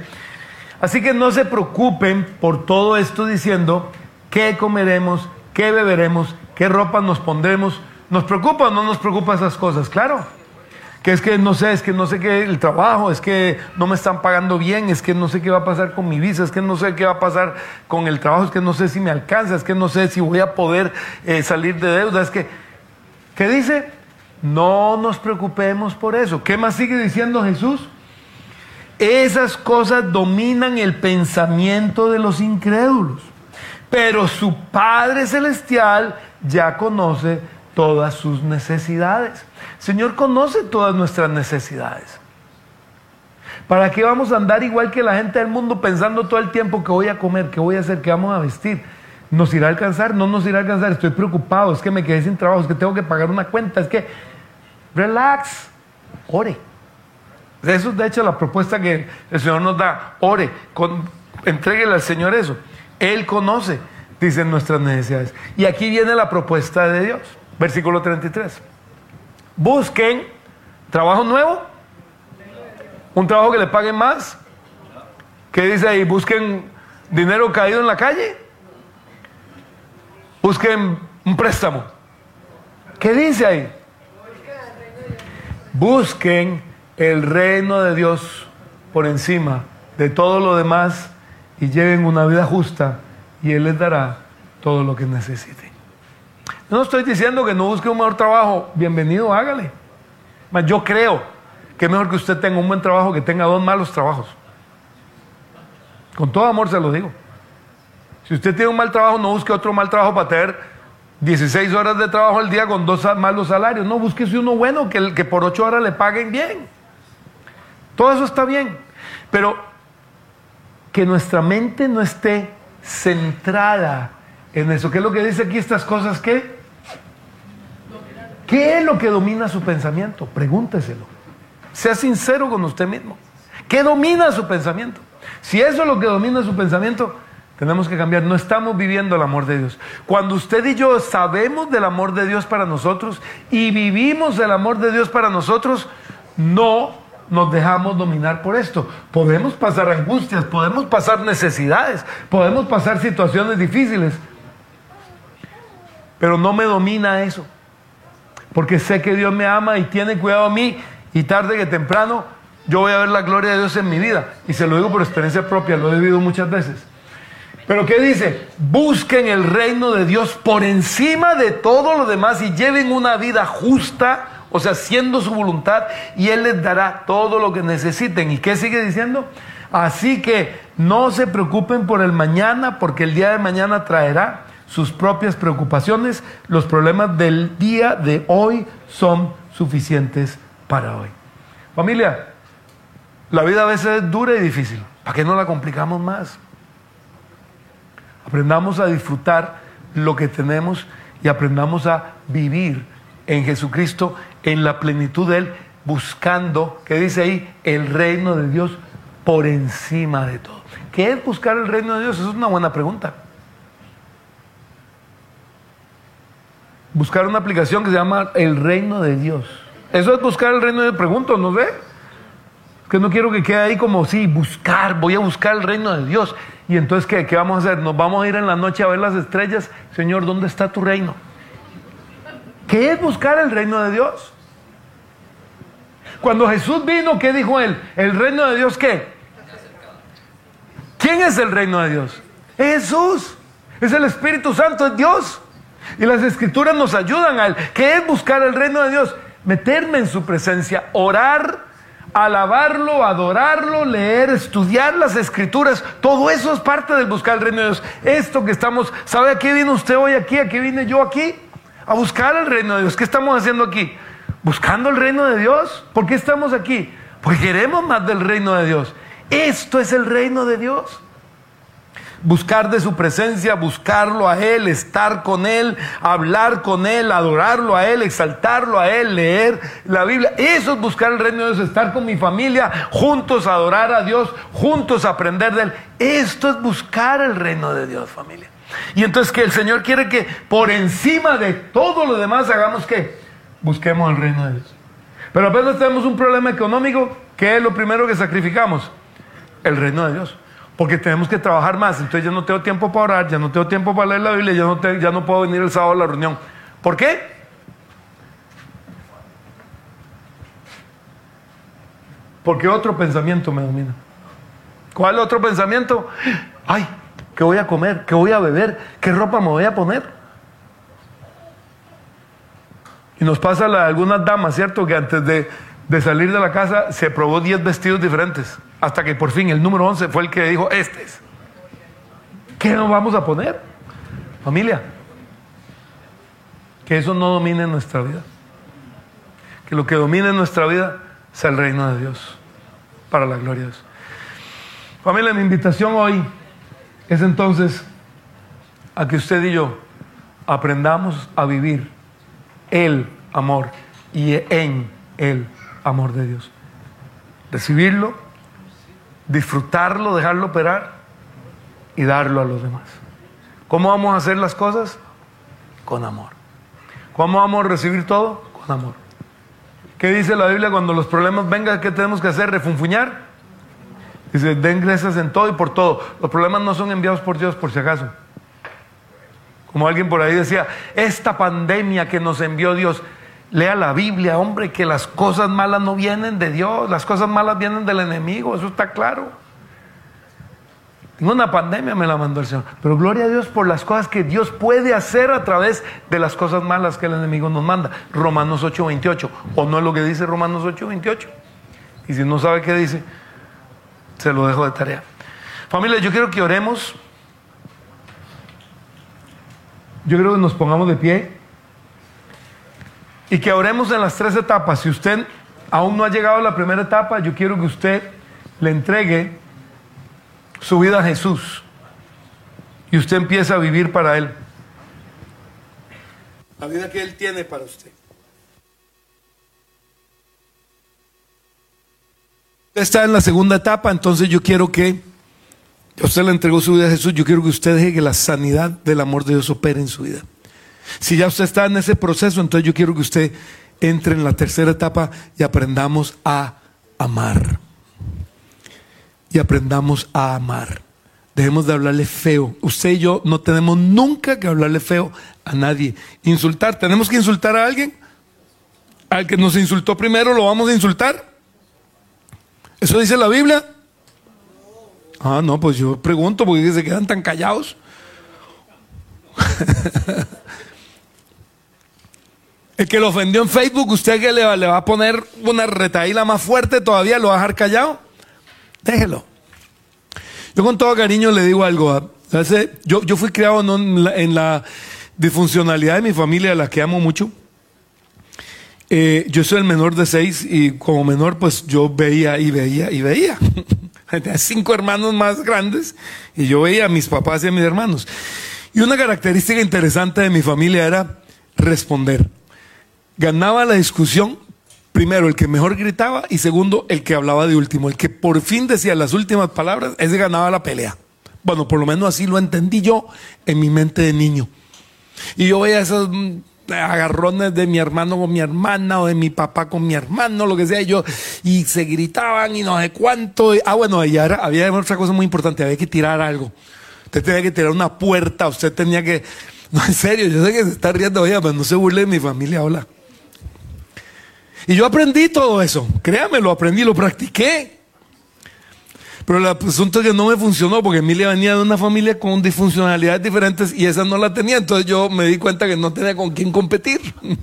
B: así que no se preocupen por todo esto diciendo, ¿qué comeremos? ¿Qué beberemos? ¿Qué ropa nos pondremos? ¿Nos preocupa o no nos preocupa esas cosas? Claro. Que es que no sé, es que no sé qué el trabajo, es que no me están pagando bien, es que no sé qué va a pasar con mi visa, es que no sé qué va a pasar con el trabajo, es que no sé si me alcanza, es que no sé si voy a poder eh, salir de deuda, es que, ¿qué dice? No nos preocupemos por eso. ¿Qué más sigue diciendo Jesús? Esas cosas dominan el pensamiento de los incrédulos, pero su Padre Celestial ya conoce todas sus necesidades. Señor conoce todas nuestras necesidades. ¿Para qué vamos a andar igual que la gente del mundo pensando todo el tiempo que voy a comer, que voy a hacer, que vamos a vestir? ¿Nos irá a alcanzar? No nos irá a alcanzar. Estoy preocupado, es que me quedé sin trabajo, es que tengo que pagar una cuenta, es que relax, ore. Eso es de hecho la propuesta que el Señor nos da. Ore, con, al Señor eso. Él conoce, dicen nuestras necesidades. Y aquí viene la propuesta de Dios. Versículo 33. Busquen trabajo nuevo, un trabajo que le paguen más. ¿Qué dice ahí? Busquen dinero caído en la calle. Busquen un préstamo. ¿Qué dice ahí? Busquen el reino de Dios por encima de todo lo demás y lleven una vida justa y Él les dará todo lo que necesiten. No estoy diciendo que no busque un mejor trabajo. Bienvenido, hágale. Yo creo que es mejor que usted tenga un buen trabajo que tenga dos malos trabajos. Con todo amor se lo digo. Si usted tiene un mal trabajo, no busque otro mal trabajo para tener 16 horas de trabajo al día con dos malos salarios. No, búsquese uno bueno que, que por 8 horas le paguen bien. Todo eso está bien. Pero que nuestra mente no esté centrada en eso. ¿Qué es lo que dice aquí estas cosas? ¿Qué? ¿Qué es lo que domina su pensamiento? Pregúnteselo. Sea sincero con usted mismo. ¿Qué domina su pensamiento? Si eso es lo que domina su pensamiento, tenemos que cambiar. No estamos viviendo el amor de Dios. Cuando usted y yo sabemos del amor de Dios para nosotros y vivimos el amor de Dios para nosotros, no nos dejamos dominar por esto. Podemos pasar angustias, podemos pasar necesidades, podemos pasar situaciones difíciles, pero no me domina eso. Porque sé que Dios me ama y tiene cuidado a mí y tarde que temprano yo voy a ver la gloria de Dios en mi vida. Y se lo digo por experiencia propia, lo he vivido muchas veces. Pero ¿qué dice? Busquen el reino de Dios por encima de todo lo demás y lleven una vida justa, o sea, haciendo su voluntad, y Él les dará todo lo que necesiten. ¿Y qué sigue diciendo? Así que no se preocupen por el mañana, porque el día de mañana traerá sus propias preocupaciones. Los problemas del día de hoy son suficientes para hoy. Familia, la vida a veces es dura y difícil. ¿Para qué no la complicamos más? Aprendamos a disfrutar lo que tenemos y aprendamos a vivir en Jesucristo en la plenitud de Él, buscando, ¿qué dice ahí? El reino de Dios por encima de todo. ¿Qué es buscar el reino de Dios? Esa es una buena pregunta. Buscar una aplicación que se llama el reino de Dios. Eso es buscar el reino de. Pregunto, ¿no ve? Que no quiero que quede ahí como, sí, buscar, voy a buscar el reino de Dios. Y entonces, ¿qué, ¿qué vamos a hacer? Nos vamos a ir en la noche a ver las estrellas. Señor, ¿dónde está tu reino? ¿Qué es buscar el reino de Dios? Cuando Jesús vino, ¿qué dijo él? ¿El reino de Dios qué? ¿Quién es el reino de Dios? Jesús. Es el Espíritu Santo, es Dios. Y las escrituras nos ayudan a él. ¿Qué es buscar el reino de Dios? Meterme en su presencia, orar alabarlo, adorarlo, leer, estudiar las escrituras, todo eso es parte del buscar el reino de Dios. Esto que estamos, ¿sabe a qué vino usted hoy aquí? ¿A qué vine yo aquí? A buscar el reino de Dios. ¿Qué estamos haciendo aquí? Buscando el reino de Dios. ¿Por qué estamos aquí? Porque queremos más del reino de Dios. Esto es el reino de Dios buscar de su presencia, buscarlo a Él, estar con Él, hablar con Él, adorarlo a Él, exaltarlo a Él, leer la Biblia. Eso es buscar el reino de Dios, estar con mi familia, juntos adorar a Dios, juntos aprender de Él. Esto es buscar el reino de Dios, familia. Y entonces que el Señor quiere que por encima de todo lo demás hagamos que busquemos el reino de Dios. Pero apenas tenemos un problema económico, ¿qué es lo primero que sacrificamos? El reino de Dios porque tenemos que trabajar más. Entonces ya no tengo tiempo para orar, ya no tengo tiempo para leer la Biblia, ya no, ya no puedo venir el sábado a la reunión. ¿Por qué? Porque otro pensamiento me domina. ¿Cuál otro pensamiento? Ay, ¿qué voy a comer? ¿Qué voy a beber? ¿Qué ropa me voy a poner? Y nos pasa a algunas damas, ¿cierto? Que antes de, de salir de la casa se probó 10 vestidos diferentes. Hasta que por fin el número 11 fue el que dijo, este es. ¿Qué nos vamos a poner? Familia. Que eso no domine nuestra vida. Que lo que domine nuestra vida sea el reino de Dios. Para la gloria de Dios. Familia, mi invitación hoy es entonces a que usted y yo aprendamos a vivir el amor y en el amor de Dios. Recibirlo disfrutarlo, dejarlo operar y darlo a los demás. ¿Cómo vamos a hacer las cosas? Con amor. ¿Cómo vamos a recibir todo? Con amor. ¿Qué dice la Biblia cuando los problemas vengan? ¿Qué tenemos que hacer? ¿Refunfuñar? Dice, den gracias en todo y por todo. Los problemas no son enviados por Dios por si acaso. Como alguien por ahí decía, esta pandemia que nos envió Dios, Lea la Biblia, hombre, que las cosas malas no vienen de Dios, las cosas malas vienen del enemigo, eso está claro. Tengo una pandemia, me la mandó el Señor. Pero gloria a Dios por las cosas que Dios puede hacer a través de las cosas malas que el enemigo nos manda. Romanos 8:28. ¿O no es lo que dice Romanos 8:28? Y si no sabe qué dice, se lo dejo de tarea. Familia, yo quiero que oremos. Yo creo que nos pongamos de pie. Y que oremos en las tres etapas. Si usted aún no ha llegado a la primera etapa, yo quiero que usted le entregue su vida a Jesús. y usted empieza a vivir para Él. La vida que Él tiene para usted. Usted está en la segunda etapa, entonces yo quiero que usted le entregó su vida a Jesús, yo quiero que usted deje que la sanidad del amor de Dios opere en su vida. Si ya usted está en ese proceso, entonces yo quiero que usted entre en la tercera etapa y aprendamos a amar. Y aprendamos a amar. Dejemos de hablarle feo. Usted y yo no tenemos nunca que hablarle feo a nadie. Insultar. ¿Tenemos que insultar a alguien? Al que nos insultó primero lo vamos a insultar. ¿Eso dice la Biblia? Ah, no, pues yo pregunto porque se quedan tan callados. El que lo ofendió en Facebook, usted que le, va a poner una retaíla más fuerte todavía, lo va a dejar callado. Déjelo. Yo con todo cariño le digo algo. ¿ah? Yo, fui criado en, la, disfuncionalidad de mi familia, la que amo mucho. Eh, yo soy el menor de seis y como menor pues yo veía y veía y veía. Tenía cinco hermanos más grandes y yo veía a mis papás y a mis hermanos. Y una característica interesante de mi familia era responder ganaba la discusión, primero el que mejor gritaba y segundo el que hablaba de último. El que por fin decía las últimas palabras, ese ganaba la pelea. Bueno, por lo menos así lo entendí yo en mi mente de niño. Y yo veía esos mm, agarrones de mi hermano con mi hermana o de mi papá con mi hermano, lo que sea, y yo, y se gritaban y no sé cuánto. ah, bueno, y había otra cosa muy importante, había que tirar algo. Usted tenía que tirar una puerta, usted tenía que... No, en serio, yo sé que se está riendo, oye, pero no se burle de mi familia, hola. Y yo aprendí todo eso, créame, lo aprendí, lo practiqué. Pero el asunto es que no me funcionó porque Emilia venía de una familia con disfuncionalidades diferentes y esa no la tenía. Entonces yo me di cuenta que no tenía con quién competir.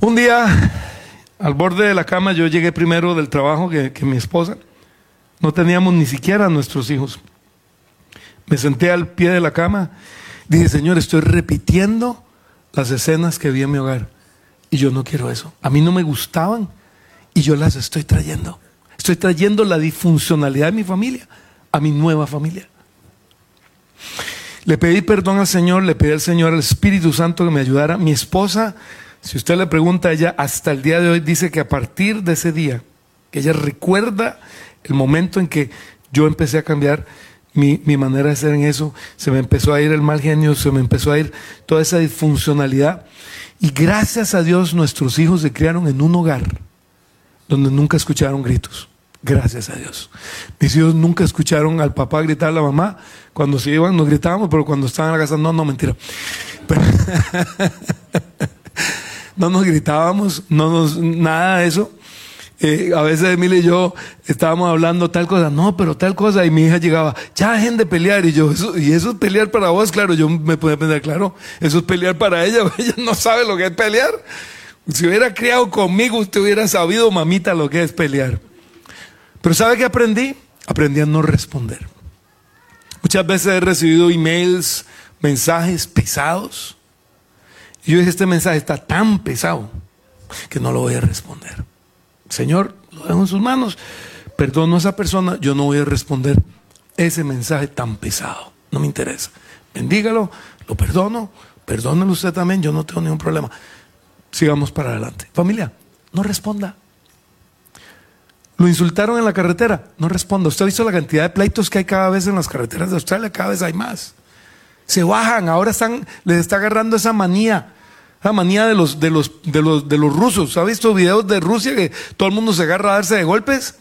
B: Un día, al borde de la cama, yo llegué primero del trabajo que, que mi esposa. No teníamos ni siquiera nuestros hijos. Me senté al pie de la cama. Dije, Señor, estoy repitiendo las escenas que vi en mi hogar. Y yo no quiero eso. A mí no me gustaban y yo las estoy trayendo. Estoy trayendo la disfuncionalidad de mi familia a mi nueva familia. Le pedí perdón al Señor, le pedí al Señor, al Espíritu Santo que me ayudara. Mi esposa, si usted le pregunta a ella, hasta el día de hoy dice que a partir de ese día, que ella recuerda el momento en que yo empecé a cambiar, mi, mi, manera de ser en eso, se me empezó a ir el mal genio, se me empezó a ir toda esa disfuncionalidad. Y gracias a Dios nuestros hijos se criaron en un hogar donde nunca escucharon gritos. Gracias a Dios. Mis hijos nunca escucharon al papá gritar a la mamá. Cuando se iban nos gritábamos, pero cuando estaban en la casa, no, no, mentira. no nos gritábamos, no nos, nada de eso. Eh, a veces Emilia y yo estábamos hablando tal cosa, no, pero tal cosa, y mi hija llegaba, ya dejen de pelear, y yo, y eso es pelear para vos, claro, yo me podía pensar, claro, eso es pelear para ella, ella no sabe lo que es pelear. Si hubiera criado conmigo, usted hubiera sabido, mamita, lo que es pelear. Pero ¿sabe qué aprendí? Aprendí a no responder. Muchas veces he recibido emails, mensajes pesados. Y yo dije, este mensaje está tan pesado que no lo voy a responder. Señor, lo dejo en sus manos, perdono a esa persona, yo no voy a responder ese mensaje tan pesado, no me interesa. Bendígalo, lo perdono, perdónelo usted también, yo no tengo ningún problema. Sigamos para adelante. Familia, no responda. Lo insultaron en la carretera, no responda. Usted ha visto la cantidad de pleitos que hay cada vez en las carreteras de Australia, cada vez hay más. Se bajan, ahora están, les está agarrando esa manía la manía de los, de los, de los, de los rusos. ¿Ha visto videos de Rusia que todo el mundo se agarra a darse de golpes?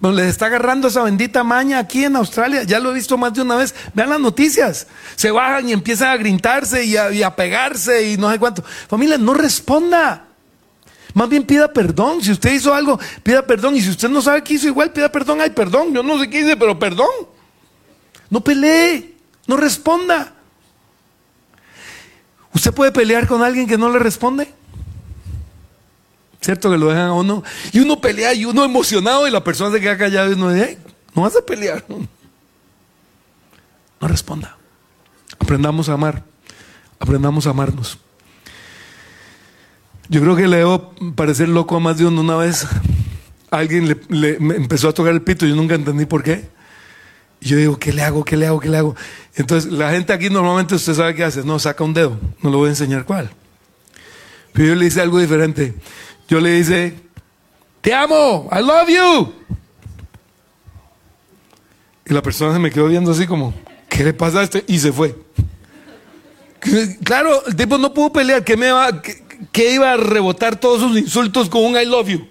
B: Bueno, les está agarrando esa bendita maña aquí en Australia. Ya lo he visto más de una vez. Vean las noticias. Se bajan y empiezan a grintarse y a, pegarse y no sé cuánto. Familia, no responda. Más bien pida perdón. Si usted hizo algo, pida perdón. Y si usted no sabe qué hizo, igual pida perdón. Ay, perdón. Yo no sé qué hice, pero perdón. No pelee. No responda. ¿Usted puede pelear con alguien que no le responde? ¿Cierto que lo dejan a uno? Y uno pelea y uno emocionado y la persona se queda callada y uno dice, no vas a pelear. No responda. Aprendamos a amar. Aprendamos a amarnos. Yo creo que le debo parecer loco a más de uno. Una vez alguien le, empezó a tocar el pito y yo nunca entendí por qué. Y yo digo, ¿qué le hago? ¿Qué le hago? ¿Qué le hago? Entonces, la gente aquí normalmente usted sabe qué hace. No, saca un dedo. No le voy a enseñar cuál. Pero yo le hice algo diferente. Yo le hice, te amo, I love you. Y la persona se me quedó viendo así como, ¿qué le pasa a este? Y se fue. Claro, el tipo no pudo pelear. ¿Qué, me va, qué, iba a rebotar todos sus insultos con un I love you?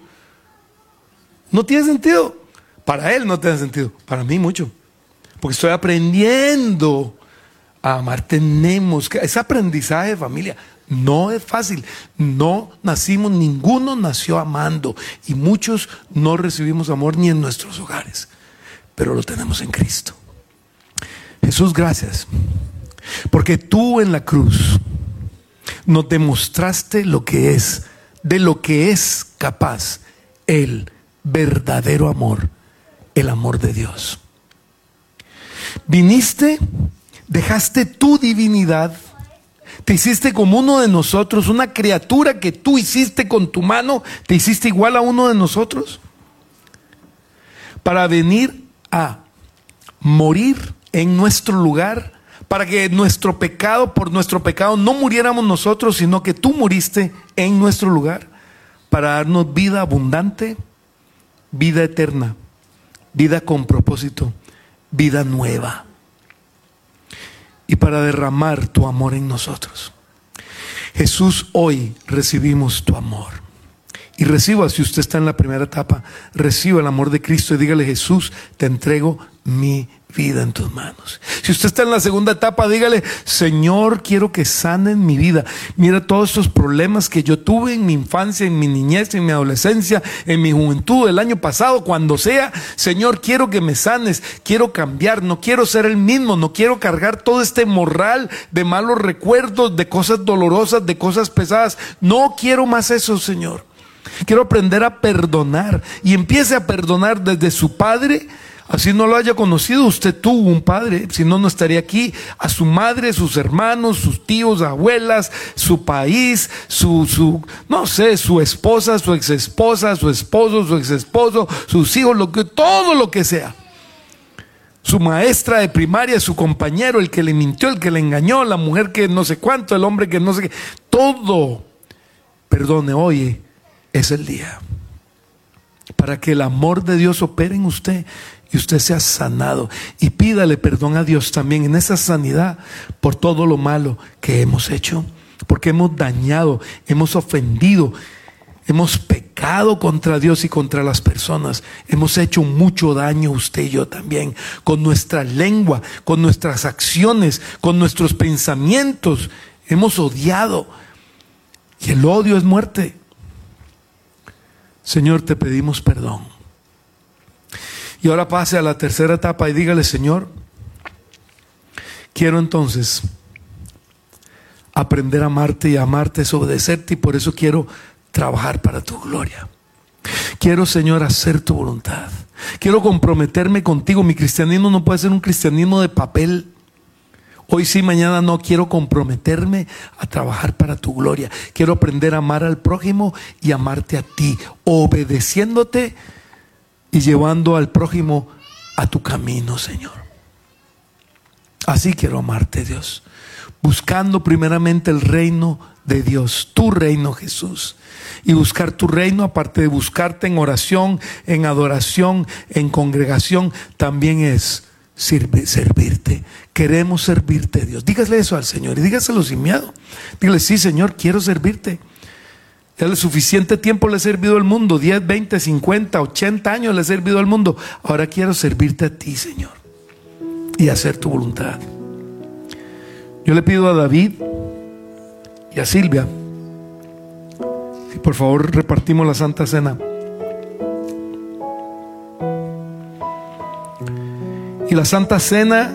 B: No tiene sentido. Para él no tiene sentido. Para mí mucho. Porque estoy aprendiendo a amar. Tenemos que... Ese aprendizaje de familia no es fácil. No nacimos, ninguno nació amando. Y muchos no recibimos amor ni en nuestros hogares. Pero lo tenemos en Cristo. Jesús, gracias. Porque tú en la cruz nos demostraste lo que es, de lo que es capaz el verdadero amor, el amor de Dios. Viniste, dejaste tu divinidad, te hiciste como uno de nosotros, una criatura que tú hiciste con tu mano, te hiciste igual a uno de nosotros, para venir a morir en nuestro lugar para que nuestro pecado, por nuestro pecado, no muriéramos nosotros, sino que tú muriste en nuestro lugar, para darnos vida abundante, vida eterna, vida con propósito, vida nueva, y para derramar tu amor en nosotros. Jesús, hoy recibimos tu amor. Y reciba, si usted está en la primera etapa, reciba el amor de Cristo y dígale, Jesús, te entrego mi vida en tus manos. Si usted está en la segunda etapa, dígale, Señor, quiero que sanen mi vida. Mira todos estos problemas que yo tuve en mi infancia, en mi niñez, en mi adolescencia, en mi juventud, el año pasado, cuando sea. Señor, quiero que me sanes, quiero cambiar, no quiero ser el mismo, no quiero cargar todo este morral de malos recuerdos, de cosas dolorosas, de cosas pesadas. No quiero más eso, Señor. Quiero aprender a perdonar y empiece a perdonar desde su padre Así no lo haya conocido, usted tuvo un padre, si no, no estaría aquí, a su madre, sus hermanos, sus tíos, abuelas, su país, su, su, no sé, su esposa, su exesposa, su esposo, su exesposo, sus hijos, lo que, todo lo que sea. Su maestra de primaria, su compañero, el que le mintió, el que le engañó, la mujer que no sé cuánto, el hombre que no sé qué, todo. Perdone, oye, es el día para que el amor de Dios opere en usted y usted sea sanado. Y pídale perdón a Dios también en esa sanidad por todo lo malo que hemos hecho, porque hemos dañado, hemos ofendido, hemos pecado contra Dios y contra las personas. Hemos hecho mucho daño usted y yo también, con nuestra lengua, con nuestras acciones, con nuestros pensamientos. Hemos odiado. Y el odio es muerte. Señor, te pedimos perdón. Y ahora pase a la tercera etapa y dígale, Señor, quiero entonces aprender a amarte y amarte es obedecerte y por eso quiero trabajar para tu gloria. Quiero, Señor, hacer tu voluntad. Quiero comprometerme contigo. Mi cristianismo no puede ser un cristianismo de papel. Hoy sí, mañana no. Quiero comprometerme a trabajar para tu gloria. Quiero aprender a amar al prójimo y amarte a ti, obedeciéndote y llevando al prójimo a tu camino, Señor. Así quiero amarte, Dios. Buscando primeramente el reino de Dios, tu reino, Jesús. Y buscar tu reino, aparte de buscarte en oración, en adoración, en congregación, también es servirte. Queremos servirte, Dios. Dígasle eso al Señor y dígaselo sin miedo. Dígale, sí, Señor, quiero servirte. El suficiente tiempo le he servido al mundo, 10, 20, 50, 80 años le he servido al mundo. Ahora quiero servirte a ti, Señor, y hacer tu voluntad. Yo le pido a David y a Silvia, si por favor repartimos la Santa Cena. Y la Santa Cena,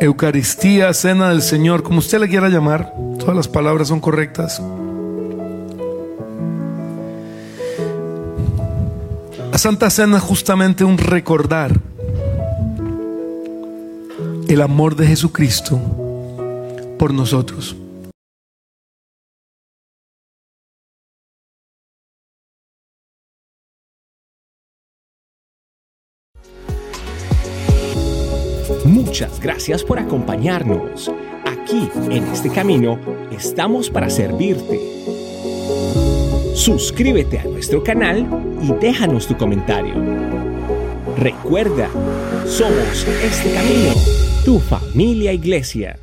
B: Eucaristía, Cena del Señor, como usted le quiera llamar, todas las palabras son correctas. La Santa Cena es justamente un recordar el amor de Jesucristo por nosotros.
A: Muchas gracias por acompañarnos. Aquí, en este camino, estamos para servirte. Suscríbete a nuestro canal y déjanos tu comentario. Recuerda, somos este camino, tu familia iglesia.